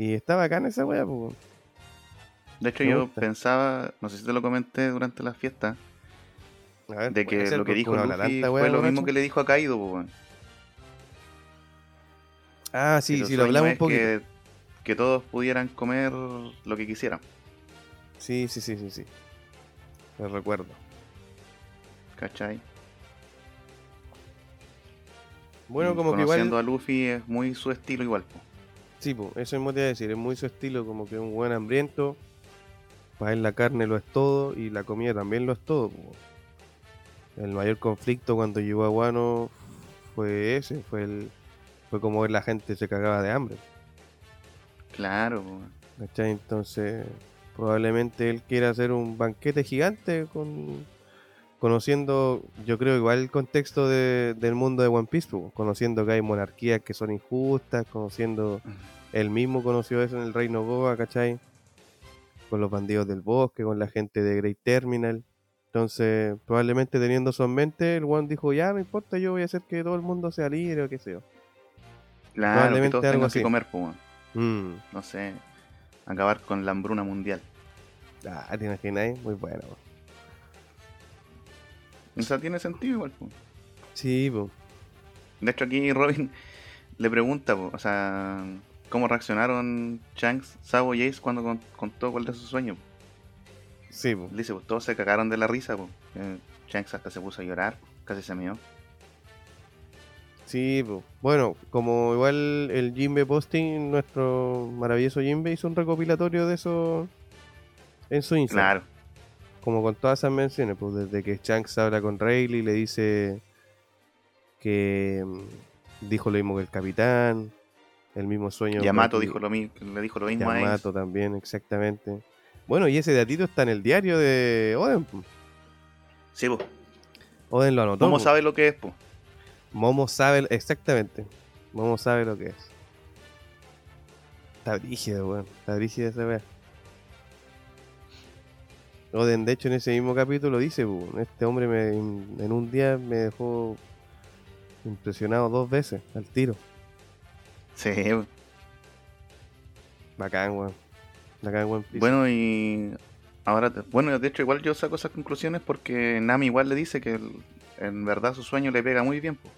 Y está bacana esa weá, pues. De hecho, Me yo gusta. pensaba, no sé si te lo comenté durante la fiesta, A ver, de que lo que dijo Luffy tanta fue lo mismo que le dijo a Kaido, weón. Ah, sí, su sí, lo hablamos un poquito. Que, que todos pudieran comer lo que quisieran. Sí, sí, sí, sí, sí. Lo recuerdo. ¿Cachai? Bueno, como que igual. a Luffy es muy su estilo igual. po. Sí, pues, eso mismo te iba a decir. Es muy su estilo, como que un buen hambriento. Para él la carne lo es todo y la comida también lo es todo. po. El mayor conflicto cuando llegó a Guano fue ese. Fue el fue como ver la gente se cagaba de hambre. Claro, po. ¿Cachai? Entonces, probablemente él quiera hacer un banquete gigante con conociendo, yo creo, igual el contexto de- del mundo de One Piece, pues, conociendo que hay monarquías que son injustas, conociendo, él mismo conoció eso en el Reino Goa, ¿cachai? Con los bandidos del bosque, con la gente de Great Terminal. Entonces, probablemente teniendo eso en mente, el One dijo, ya, no importa, yo voy a hacer que todo el mundo sea libre o qué sé yo. Claro, que Probablemente todos algo tengan así. que comer, weón. Mm. No sé, acabar con la hambruna mundial. Ah, ¿te imaginas? Muy bueno. O sea, tiene sentido igual, po. Sí, pues. De hecho, aquí Robin le pregunta, po, o sea, cómo reaccionaron Shanks, Sabo y Ace cuando con- contó cuál era su sueño. po. Sí. Él dice, pues todos se cagaron de la risa, po. Eh, Shanks hasta se puso a llorar, casi se meó. Sí, po. bueno, como igual el Jimbe Posting, nuestro maravilloso Jimbe hizo un recopilatorio de eso en su Instagram. Claro, Como con todas esas menciones, pues desde que Shanks habla con Rayleigh, le dice que mm, dijo lo mismo que el capitán, el mismo sueño. Yamato que- dijo lo mismo, le dijo lo mismo a Ace. Yamato también, exactamente. Bueno, y ese datito está en el diario de Oden. Sí, po. Oden lo anotó. ¿Cómo po. sabe lo que es, po? Momo sabe, exactamente. Momo sabe lo que es. Está brígido, weón. Está brígido esa weá. Oden, de hecho, en ese mismo capítulo dice, este hombre me, en un día me dejó impresionado dos veces al tiro. Sí. Bacán, weón. Bacán, weón. Bueno, y ahora, bueno, de hecho, igual yo saco esas conclusiones porque Nami igual le dice que el- en verdad su sueño le pega muy bien, po.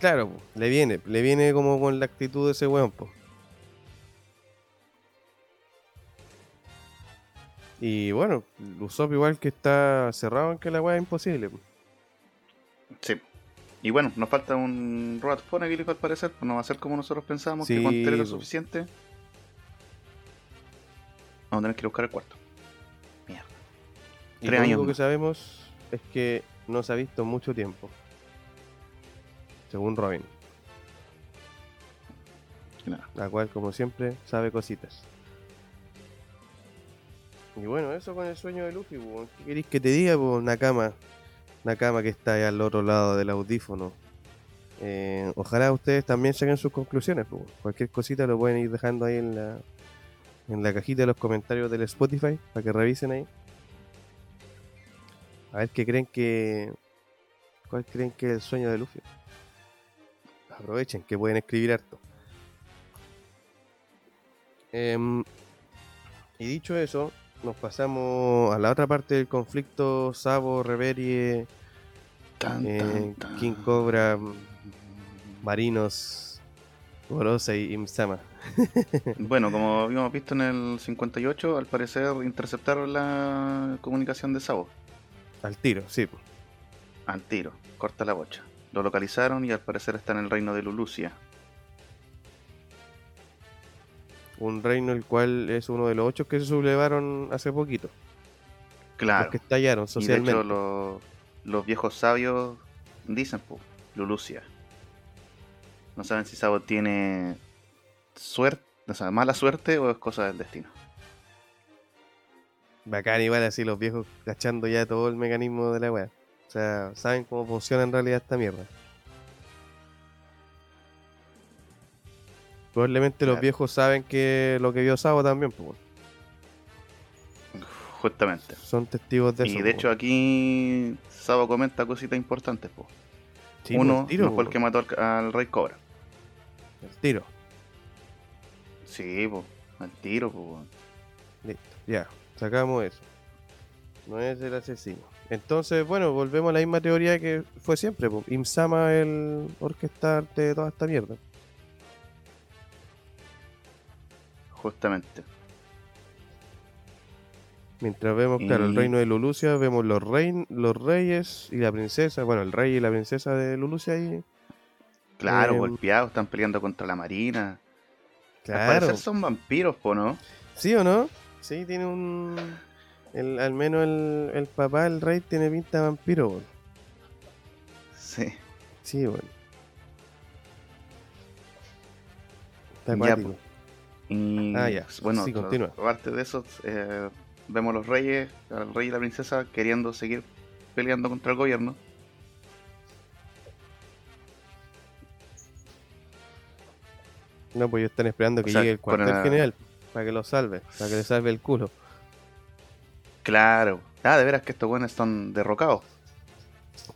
Claro, po, le viene, le viene como con la actitud de ese weón, po. Y bueno, Usopp igual que está cerrado en que la weá es imposible. po. Sí. Y bueno, nos falta un Robot Phone al parecer, pues no va a ser como nosotros pensábamos, Sí, que con tres po. suficiente. Vamos a tener que buscar el cuarto. Mierda. Y Tres lo años único que sabemos es que no se ha visto mucho tiempo. Según Robin, Claro. la cual, como siempre, sabe cositas. Y bueno, eso con el sueño de Luffy. ¿qué queréis que te diga? po? Una cama que está ahí al otro lado del audífono. Eh, ojalá ustedes también saquen sus conclusiones. Cualquier cosita lo pueden ir dejando ahí en la, en la cajita de los comentarios del Spotify para que revisen ahí. A ver qué creen que. ¿Cuál creen que es el sueño de Luffy? Aprovechen que pueden escribir harto. Em, y dicho eso, nos pasamos a la otra parte del conflicto Sabo, Reverie, Tan, eh, tan, tan. King Cobra, Marinos, Gorosa y Imsama. [LAUGHS] Bueno, como habíamos visto en el 58, al parecer interceptaron la comunicación de Sabo. Al tiro, sí. Al tiro, corta la bocha. Lo localizaron y al parecer está en el reino de Lulucia. Un reino el cual es uno de los ocho que se sublevaron hace poquito. Claro. Los que estallaron Y de socialmente. hecho los, los viejos sabios dicen, pues, Lulucia. No saben si Sabo tiene suerte, o sea, mala suerte o es cosa del destino. Bacán igual así los viejos cachando ya todo el mecanismo de la weá. O sea, saben cómo funciona en realidad esta mierda. Probablemente los viejos saben que lo que vio Sabo también, pues, Justamente. son testigos de eso. Y de hecho aquí Sabo comenta cositas importantes, pues. Sí, Uno el tiro, no fue el que mató al, al Rey Cobra. el tiro. Sí, pues, al tiro, pues. Listo, ya, sacamos eso. No es el asesino. Entonces, bueno, volvemos a la misma teoría que fue siempre. pues, Imsama el orquestarte de toda esta mierda. Justamente. Mientras vemos, claro, el reino de Lulucia, vemos los, rein, los reyes y la princesa. Bueno, el rey y la princesa de Lulucia ahí. Claro, Em, golpeados, están peleando contra la marina. Al Claro. parecer son vampiros, po, ¿no? ¿Sí o no? Sí, tiene un. el- al menos el, el papá, el rey, tiene pinta de vampiro. Sí. Sí, bueno. Está. Y Ah, ya. bueno, Sí, continúa. aparte de eso, eh, vemos los reyes, al rey y la princesa queriendo seguir peleando contra el gobierno. No, pues ellos están esperando que O sea, llegue el cuartel general para que lo salve, para que le salve el culo. Claro. Ah, de veras que estos buenos están derrocados.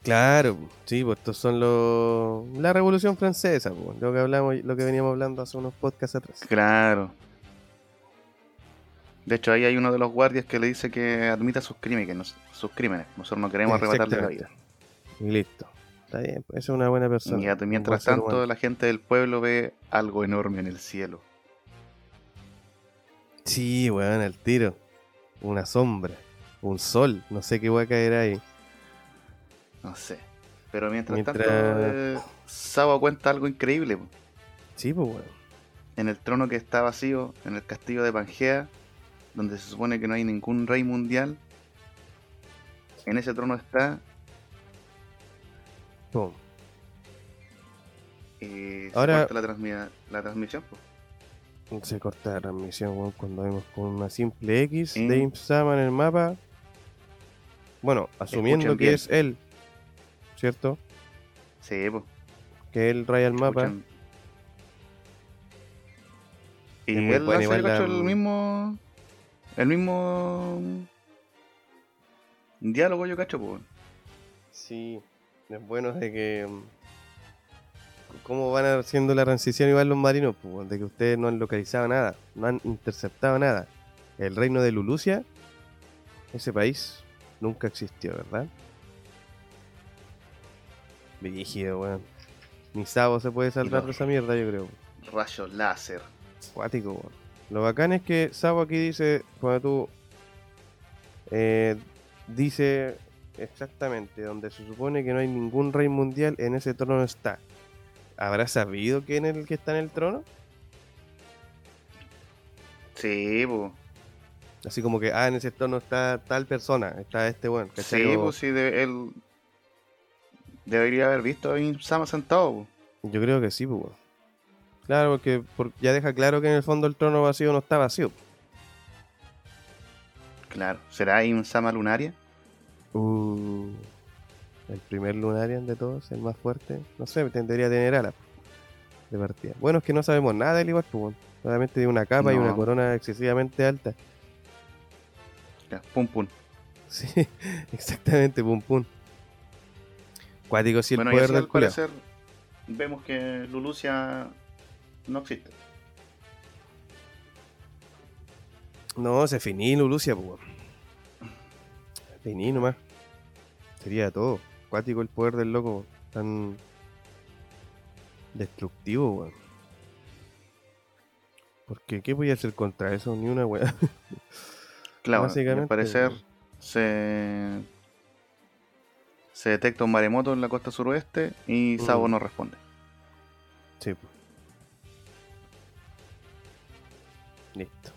Claro, sí, pues estos son los la Revolución Francesa, pues, lo que hablamos, lo que veníamos hablando hace unos podcasts atrás. Claro. De hecho, ahí hay uno de los guardias que le dice que admita sus crímenes. que nos- sus crímenes. Nosotros no queremos arrebatarle la vida. Y listo. Está bien, pues, es una buena persona. Y mientras tanto, la gente del pueblo ve algo enorme en el cielo. Sí, weón, al tiro. Una sombra, un sol, no sé qué va a caer ahí. No sé. Pero mientras, Mientras- tanto, eh, Sabo cuenta algo increíble. po. Sí, pues weón. En el trono que está vacío, en el castillo de Pangea, donde se supone que no hay ningún rey mundial, en ese trono está Pum. y se Ahora- corta la, la transmisión. po. Se corta la transmisión, weón, cuando vemos con una simple X de Imsama en el mapa. Bueno, asumiendo Escuchen que bien. es él, ¿cierto? Sí, pues. Que él raya el mapa. Y él buena hace cacho, el mismo. El mismo. Diálogo, yo cacho, pues. Sí, es bueno de que. mm, ¿Cómo van haciendo la transición igual los marinos? Pues, de que ustedes no han localizado nada, no han interceptado nada. El reino de Lulucia, ese país, nunca existió, ¿verdad? Brígido, weón. Ni Sabo se puede salvar los- de esa mierda, yo creo. Rayos láser. Cuático, weón. Lo bacán es que Sabo aquí dice, cuando tú eh, dice exactamente donde se supone que no hay ningún rey mundial, en ese trono está. ¿Habrá sabido quién es el que está en el trono? Sí, pues. Así como que, ah, en ese sector no está tal persona, está este weón, ¿cachai? Sí, pues sí, de- él debería haber visto a Insama sentado. Yo creo que sí, pues. Claro, porque, por- ya deja claro que en el fondo el trono vacío no está vacío. Claro. ¿Será Insama Lunaria? Uh, el primer Lunarian de todos, el más fuerte. No sé, tendría que tener alas de partida. Bueno, es que no sabemos nada del igual, pues. Solamente de una capa y una corona excesivamente alta. Ya, pum pum. Sí, [LAUGHS] exactamente, pum pum. Cuático si el bueno, y poder así del al parecer vemos que Lulucia no existe. No, se finí Lulucia, pues. weón. Finí nomás. Sería todo. Cuático el poder del loco. Tan destructivo, weón. Porque, ¿qué voy a hacer contra eso? Ni una weá. [LAUGHS] Claro, Básicamente, al parecer se, se detecta un maremoto en la costa suroeste y Sabo Mm. no responde. Sí, pues. Listo.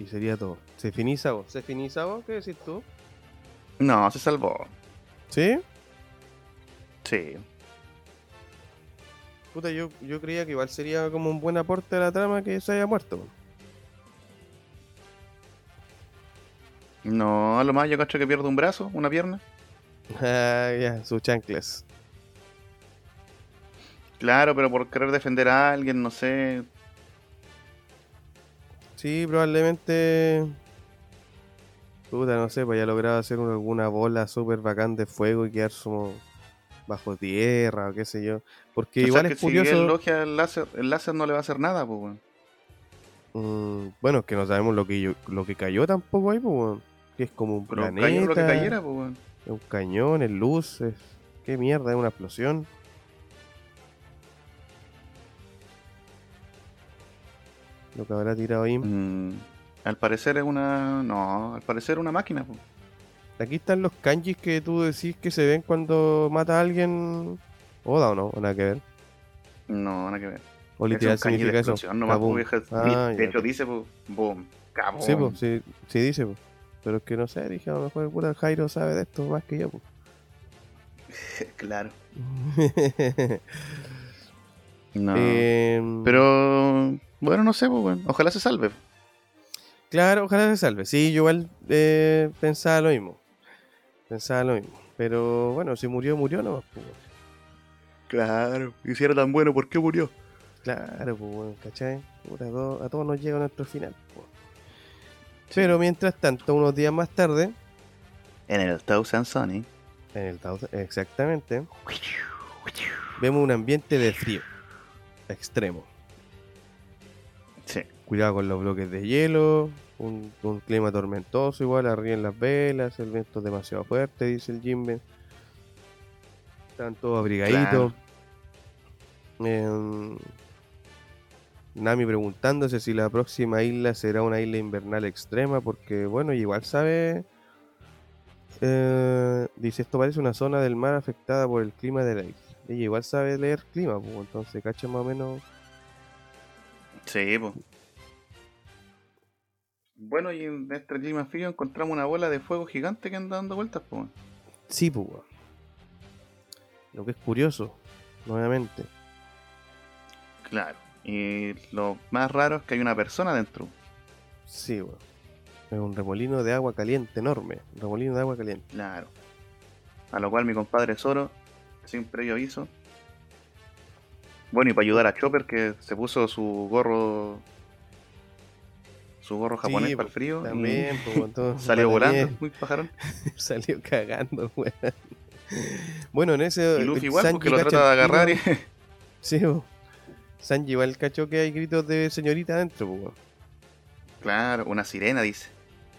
Y sería todo. ¿Se finiza vos? ¿Se finiza vos? ¿Qué decís tú? No, se salvó. ¿Sí? Sí. Puta, yo, yo creía que igual sería como un buen aporte a la trama que se haya muerto. No, a lo más yo cacho que pierde un brazo, una pierna. Ah, ya, sus chanclas. Claro, pero por querer defender a alguien, no sé. Sí, probablemente. Puta, no sé, pues haya logrado hacer una- alguna bola súper bacán de fuego y quedar como bajo tierra o qué sé yo. Porque O sea, igual que es si curioso. él logia el láser, el láser no le va a hacer nada, pues, weón. Mm, bueno, es que no sabemos lo que, yo- lo que cayó tampoco ahí, pues, weón. Que es como un Pero planeta, cayó lo que cayera, pues, weón. Es un cañón, es luz, es... ¿Qué mierda? Es una explosión. Lo que habrá tirado ahí. Mm, al parecer es una. No, al parecer una máquina. Aquí están los kanjis que tú decís que se ven cuando mata a alguien. Oda o no, o nada que ver. No, nada que ver. O Es literal un kanji de significa eso. explosión nomás, vieja. Ah, de hecho dice, boom, cabum. Sí, pues, sí, sí dice, pues. Pero es que no sé, dije, a lo mejor el Jairo sabe de esto más que yo, pues. [LAUGHS] claro. [LAUGHS] No. Em, Pero, bueno, no sé, pues, weón. Ojalá se salve. Claro, ojalá se salve. Sí, yo igual eh, pensaba lo mismo. Pensaba lo mismo. Pero bueno, si murió, murió nomás, pues. Claro. Y si era tan bueno, ¿por qué murió? Claro, pues, bueno, ¿cachai? A, todos, a todos nos llega nuestro final. Pero mientras tanto, unos días más tarde, En el Thousand Sunny. en el Tao- exactamente, vemos un ambiente de frío extremo. Sí. Cuidado con los bloques de hielo, un, un clima tormentoso, igual arríen las velas, el viento es demasiado fuerte, dice el Jimbe. Están todos abrigaditos. Em, Nami preguntándose si la próxima isla será una isla invernal extrema, porque bueno, igual sabe. eh, dice: Esto parece una zona del mar afectada por el clima de la isla. Ella igual sabe leer clima, pues, entonces cacha más o menos. Sí, pues. Bueno, y en este clima frío encontramos una bola de fuego gigante que anda dando vueltas, pues. Sí, pues. Lo que es curioso, nuevamente. Claro. Y lo más raro es que hay una persona dentro. Sí, weón. Es un remolino de agua caliente enorme. Un remolino de agua caliente. Claro. A lo cual mi compadre Zoro, sin previo aviso. Bueno, y para ayudar a Chopper, que se puso su gorro. Su gorro japonés Sí, para el frío. y También, pues, weón, todo- [LAUGHS] Salió volando, muy pajarón. [LAUGHS] Salió cagando, weón. Bueno, en ese. Y Luffy igual, porque lo trata de agarrar y. [LAUGHS] Sí. Sanji igual cachó que hay gritos de señorita adentro, pues, claro, una sirena dice.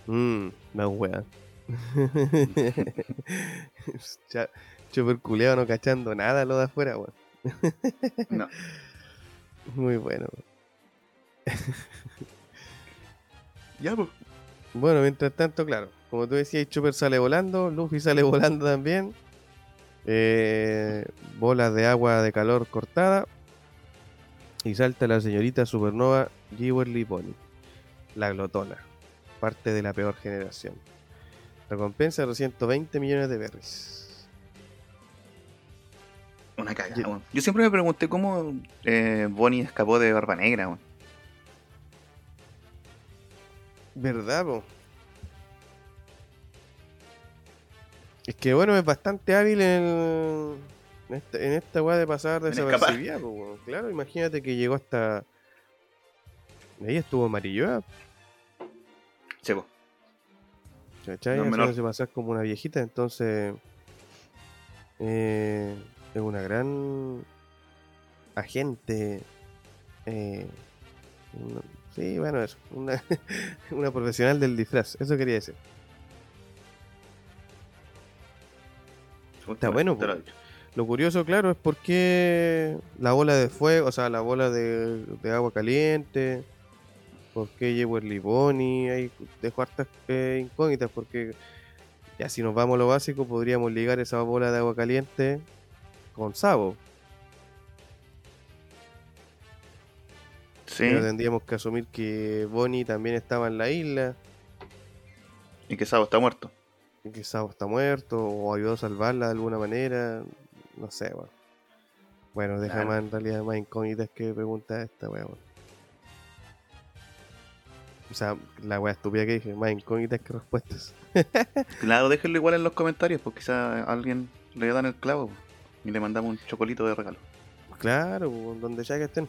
Mmm, una wea. [LAUGHS] Cha- Chopper culeado no cachando nada lo de afuera, weón. No. Muy bueno. Ya, pues. Bueno, mientras tanto, claro, como tú decías, Chopper sale volando, Luffy sale [LAUGHS] volando también. Eh, bolas de agua de calor cortada. Y salta la señorita supernova Jewelry Pony, la glotona. parte de la peor generación. Recompensa de 220 millones de berries. Una cagada, Yo- weón. Yo siempre me pregunté cómo eh, Bonnie escapó de Barba Negra, weón. ¿Verdad, po? Es que bueno, es bastante hábil en, en esta, en esta weá de pasar desapercibida, weón. Claro, imagínate que llegó hasta. Ahí estuvo Amarillo, Sí, po. ¿cachai? No, menor. Haciéndose pasar como una viejita, entonces. eh, es una gran agente. eh, sí, bueno, eso. Una, [LAUGHS] una profesional del disfraz, eso quería decir. Está bueno, Te lo curioso, claro, es por qué la bola de fuego, o sea, la bola de, de agua caliente, por qué el Liboni, ahí dejo hartas eh, incógnitas, porque ya si nos vamos a lo básico, podríamos ligar esa bola de agua caliente con Sabo, Sí, pero tendríamos que asumir que Bonnie también estaba en la isla, y que Sabo está muerto. y que Sabo está muerto, o ayudó a salvarla de alguna manera, no sé, bueno. Bueno, deja Claro. más en realidad más incógnitas que preguntas esta weá, weón. O sea, la weá estúpida que dije, más incógnitas que respuestas. [LAUGHS] Claro, déjenlo igual en los comentarios, porque quizá alguien le dan el clavo y le mandamos un chocolito de regalo. Claro, weón, donde ya que estén.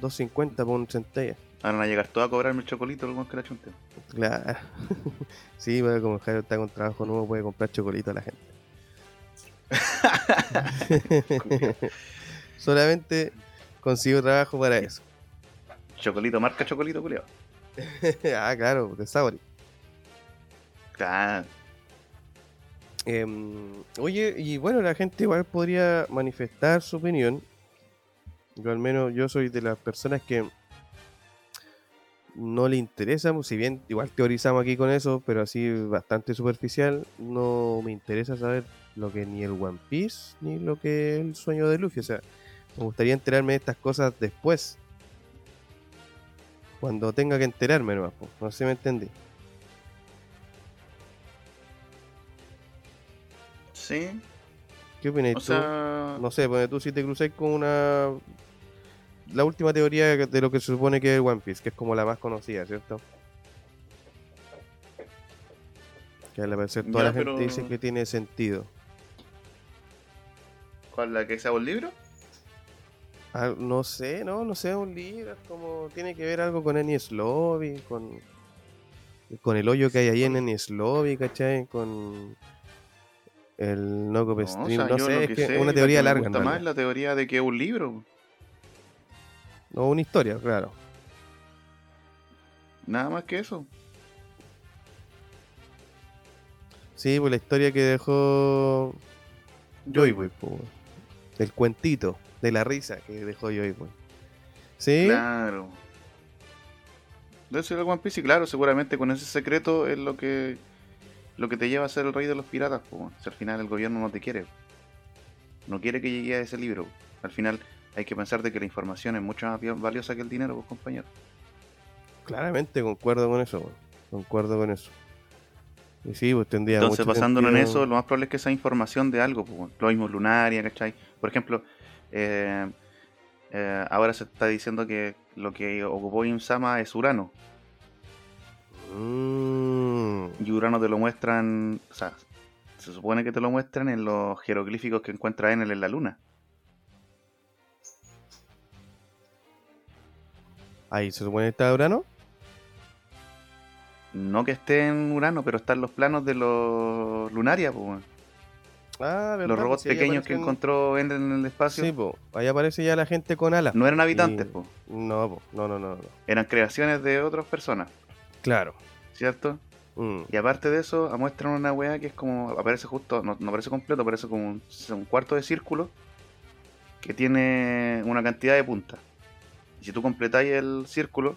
2.50 por un centella. Ahora van a llegar todos a cobrarme el chocolito, los que la chunten. Claro. [LAUGHS] sí, bueno, como Jairo está con trabajo nuevo, puede comprar chocolito a la gente. [LAUGHS] Solamente consigo trabajo para eso. Chocolito, marca chocolito, culiao. [LAUGHS] ah, claro, de Sauri. Claro. Em, oye, y bueno, la gente igual podría manifestar su opinión. Yo al menos, yo soy de las personas que no le interesa, si bien igual teorizamos aquí con eso, pero así bastante superficial, no me interesa saber lo que ni el One Piece ni lo que el sueño de Luffy. O sea, me gustaría enterarme de estas cosas después. Cuando tenga que enterarme nomás, pues, no sé si me entendí. Sí. ¿Qué opinas O tú? sea, No sé, pues tú si te cruzáis con una. La última teoría de lo que se supone que es One Piece, que es como la más conocida, ¿cierto? Que al parecer toda Ya, la gente pero- dice que tiene sentido. ¿Cuál la que sea un libro? Ah, no sé, no, no sé, un libro, es como tiene que ver algo con Enies Lobby, con, con el hoyo que hay ahí en Enies Lobby, ¿cachai? Con el No, o sea, no yo sé, es que sé una la teoría que me larga, en gusta más la teoría de que es un libro. No, una historia, claro. Nada más que eso. Sí, pues la historia que dejó Joy Boy, po, weón. el cuentito de la risa que dejó Joy Boy. Sí, Claro. Debe ser el One Piece y claro, seguramente con ese secreto es lo que lo que te lleva a ser el rey de los piratas. po. Si al final el gobierno no te quiere. No quiere que llegue a ese libro. Al final hay que pensar de que la información es mucho más val- valiosa que el dinero, pues, compañero. claramente concuerdo con eso, weón. concuerdo con eso. Y sí, pues tendría Entonces, mucho basándonos en eso, lo más probable es que sea información de algo. Pues, lo mismo Lunaria, ¿cachai? Por ejemplo, eh, eh, ahora se está diciendo que lo que ocupó Imsama es Urano. Mm, Y Urano te lo muestran, o sea, se supone que te lo muestran en los jeroglíficos que encuentra Enel en la luna. ahí se supone que está Urano. No que esté en Urano, pero está en los planos de los Lunaria, pues, weón. Ah, ¿verdad? los robots Sí, pequeños que encontró Enel en el espacio. Sí, pues, ahí aparece ya la gente con alas. No eran habitantes, Y- pues, No, po, no, no, no, no. eran creaciones de otras personas, Claro. ¿cierto? Mm, Y aparte de eso, muestran una weá que es como. Aparece justo, no, no aparece completo, aparece como un, un cuarto de círculo que tiene una cantidad de puntas. Y si tú completáis el círculo,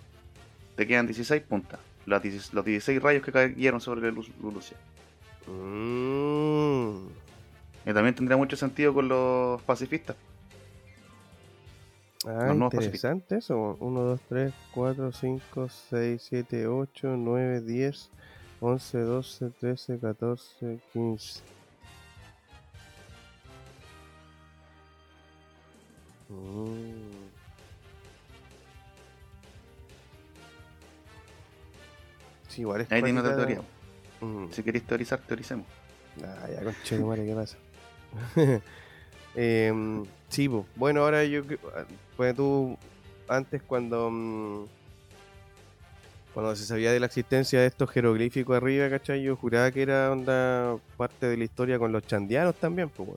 te quedan 16 puntas. Los 16, los 16 rayos que cayeron sobre la luz, Lucia. mm. Y también tendría mucho sentido con los pacifistas. Ah, Los nuevos interesante eso. 1, 2, 3, 4, 5, 6, 7, 8, 9, 10, 11, 12, 13, 14, 15. Mm. Sí, igual es Ahí tiene otra teoría. Mm. Si queréis teorizar, teoricemos. Ah, ya, conchetumare, ¿qué pasa? [LAUGHS] Em, sí, po. bueno, ahora yo, pues tú, antes cuando, mm, cuando se sabía de la existencia de estos jeroglíficos arriba, ¿cachai? Yo juraba que era onda parte de la historia con los chandianos también, pues.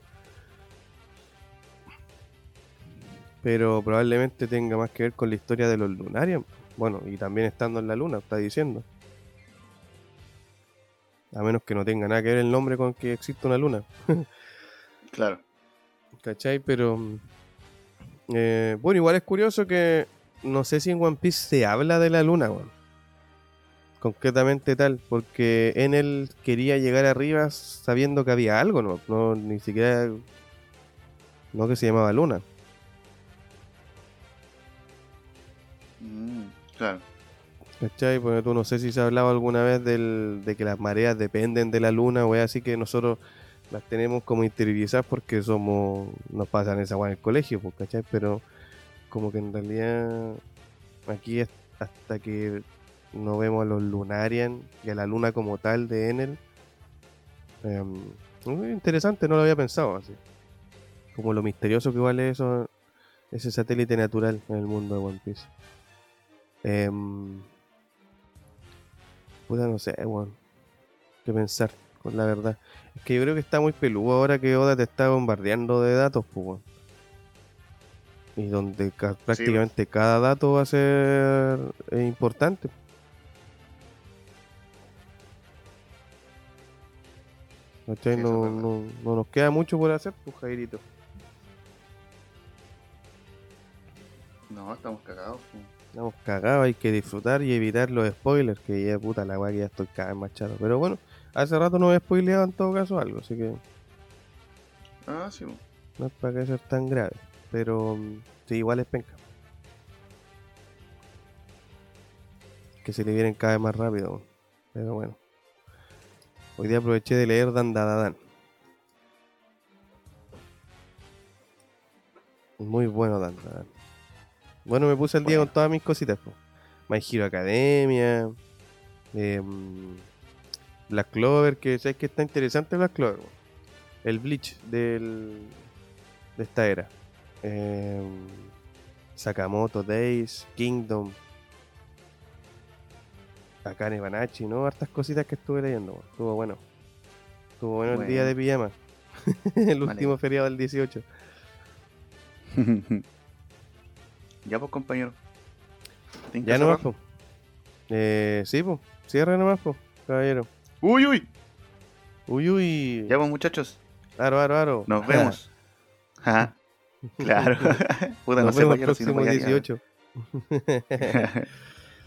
Pero probablemente tenga más que ver con la historia de los lunarios. Bueno, y también estando en la luna, está diciendo. A menos que no tenga nada que ver el nombre con que existe una luna. [LAUGHS] Claro. ¿Cachai? Pero. mm, eh, bueno, igual es curioso que. No sé si en One Piece se habla de la luna, weón. Concretamente tal, porque en él quería llegar arriba sabiendo que había algo, ¿no? No, ni siquiera. No que se llamaba luna. Mm, claro. ¿Cachai? Porque tú no sé si se ha hablado alguna vez del, de que las mareas dependen de la luna, o así que nosotros las tenemos como interiorizadas porque somos. Nos pasan esa weá en el colegio, pues, ¿cachai? Pero como que en realidad aquí hasta que no vemos a los Lunarian y a la luna como tal de Enel. em, muy interesante, no lo había pensado así. Como lo misterioso que es eso, ese satélite natural en el mundo de One Piece. Em, puta, no sé, weón. Qué pensar, con la verdad. Es que yo creo que está muy peludo ahora que Oda te está bombardeando de datos, pues, weón. Y donde ca- prácticamente cada dato va a ser eh, importante. ¿Cachai? Sí, No, no, no nos queda mucho por hacer, pues, Jairito. No, estamos cagados. po. Estamos cagados, hay que disfrutar y evitar los spoilers, que ya puta la weá que ya estoy cada vez más chato. Pero bueno, hace rato no he spoileado en todo caso algo, así que Ah, sí. no es para que ser tan grave. Pero mm, sí, igual es penca. Que se le vienen cada vez más rápido. Pero bueno. Hoy día aproveché de leer Dan Dadadan. Muy bueno Dan. Bueno, me puse al día Bueno. con todas mis cositas. po. My Hero Academia. em, Black Clover, que sabes que está interesante Black Clover. El Bleach del, de esta era. Em, Sakamoto Days, Kingdom. Akane Banachi, ¿no? Hartas cositas que estuve leyendo. Estuvo bueno. Estuvo bueno, el día Bueno. de pijama. [LAUGHS] el Vale. último feriado del 18. [LAUGHS] ya, pues, compañero. ¿Tienen que Ya nomás, po. Eh, sí, pues. Cierra nomás, po, caballero. Uy, uy. Uy, uy. Ya, pues, muchachos. Aro, aro, aro. Nos [LAUGHS] vemos. Ajá. Claro. [LAUGHS] [LAUGHS] Puta, no Nos sé, vemos el no próximo voy a liar. 18.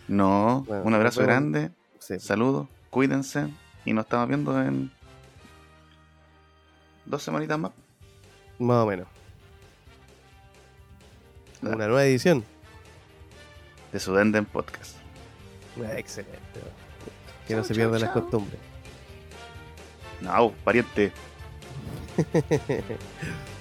no, Bueno, un abrazo grande. Sí. Saludos. Cuídense. Y nos estamos viendo en dos semanitas más. Más o menos. [LAUGHS] Una nueva edición. De Sudenden Podcast. Ah, Excelente. Que no Chao, se pierdan las costumbres. No, pariente. [LAUGHS]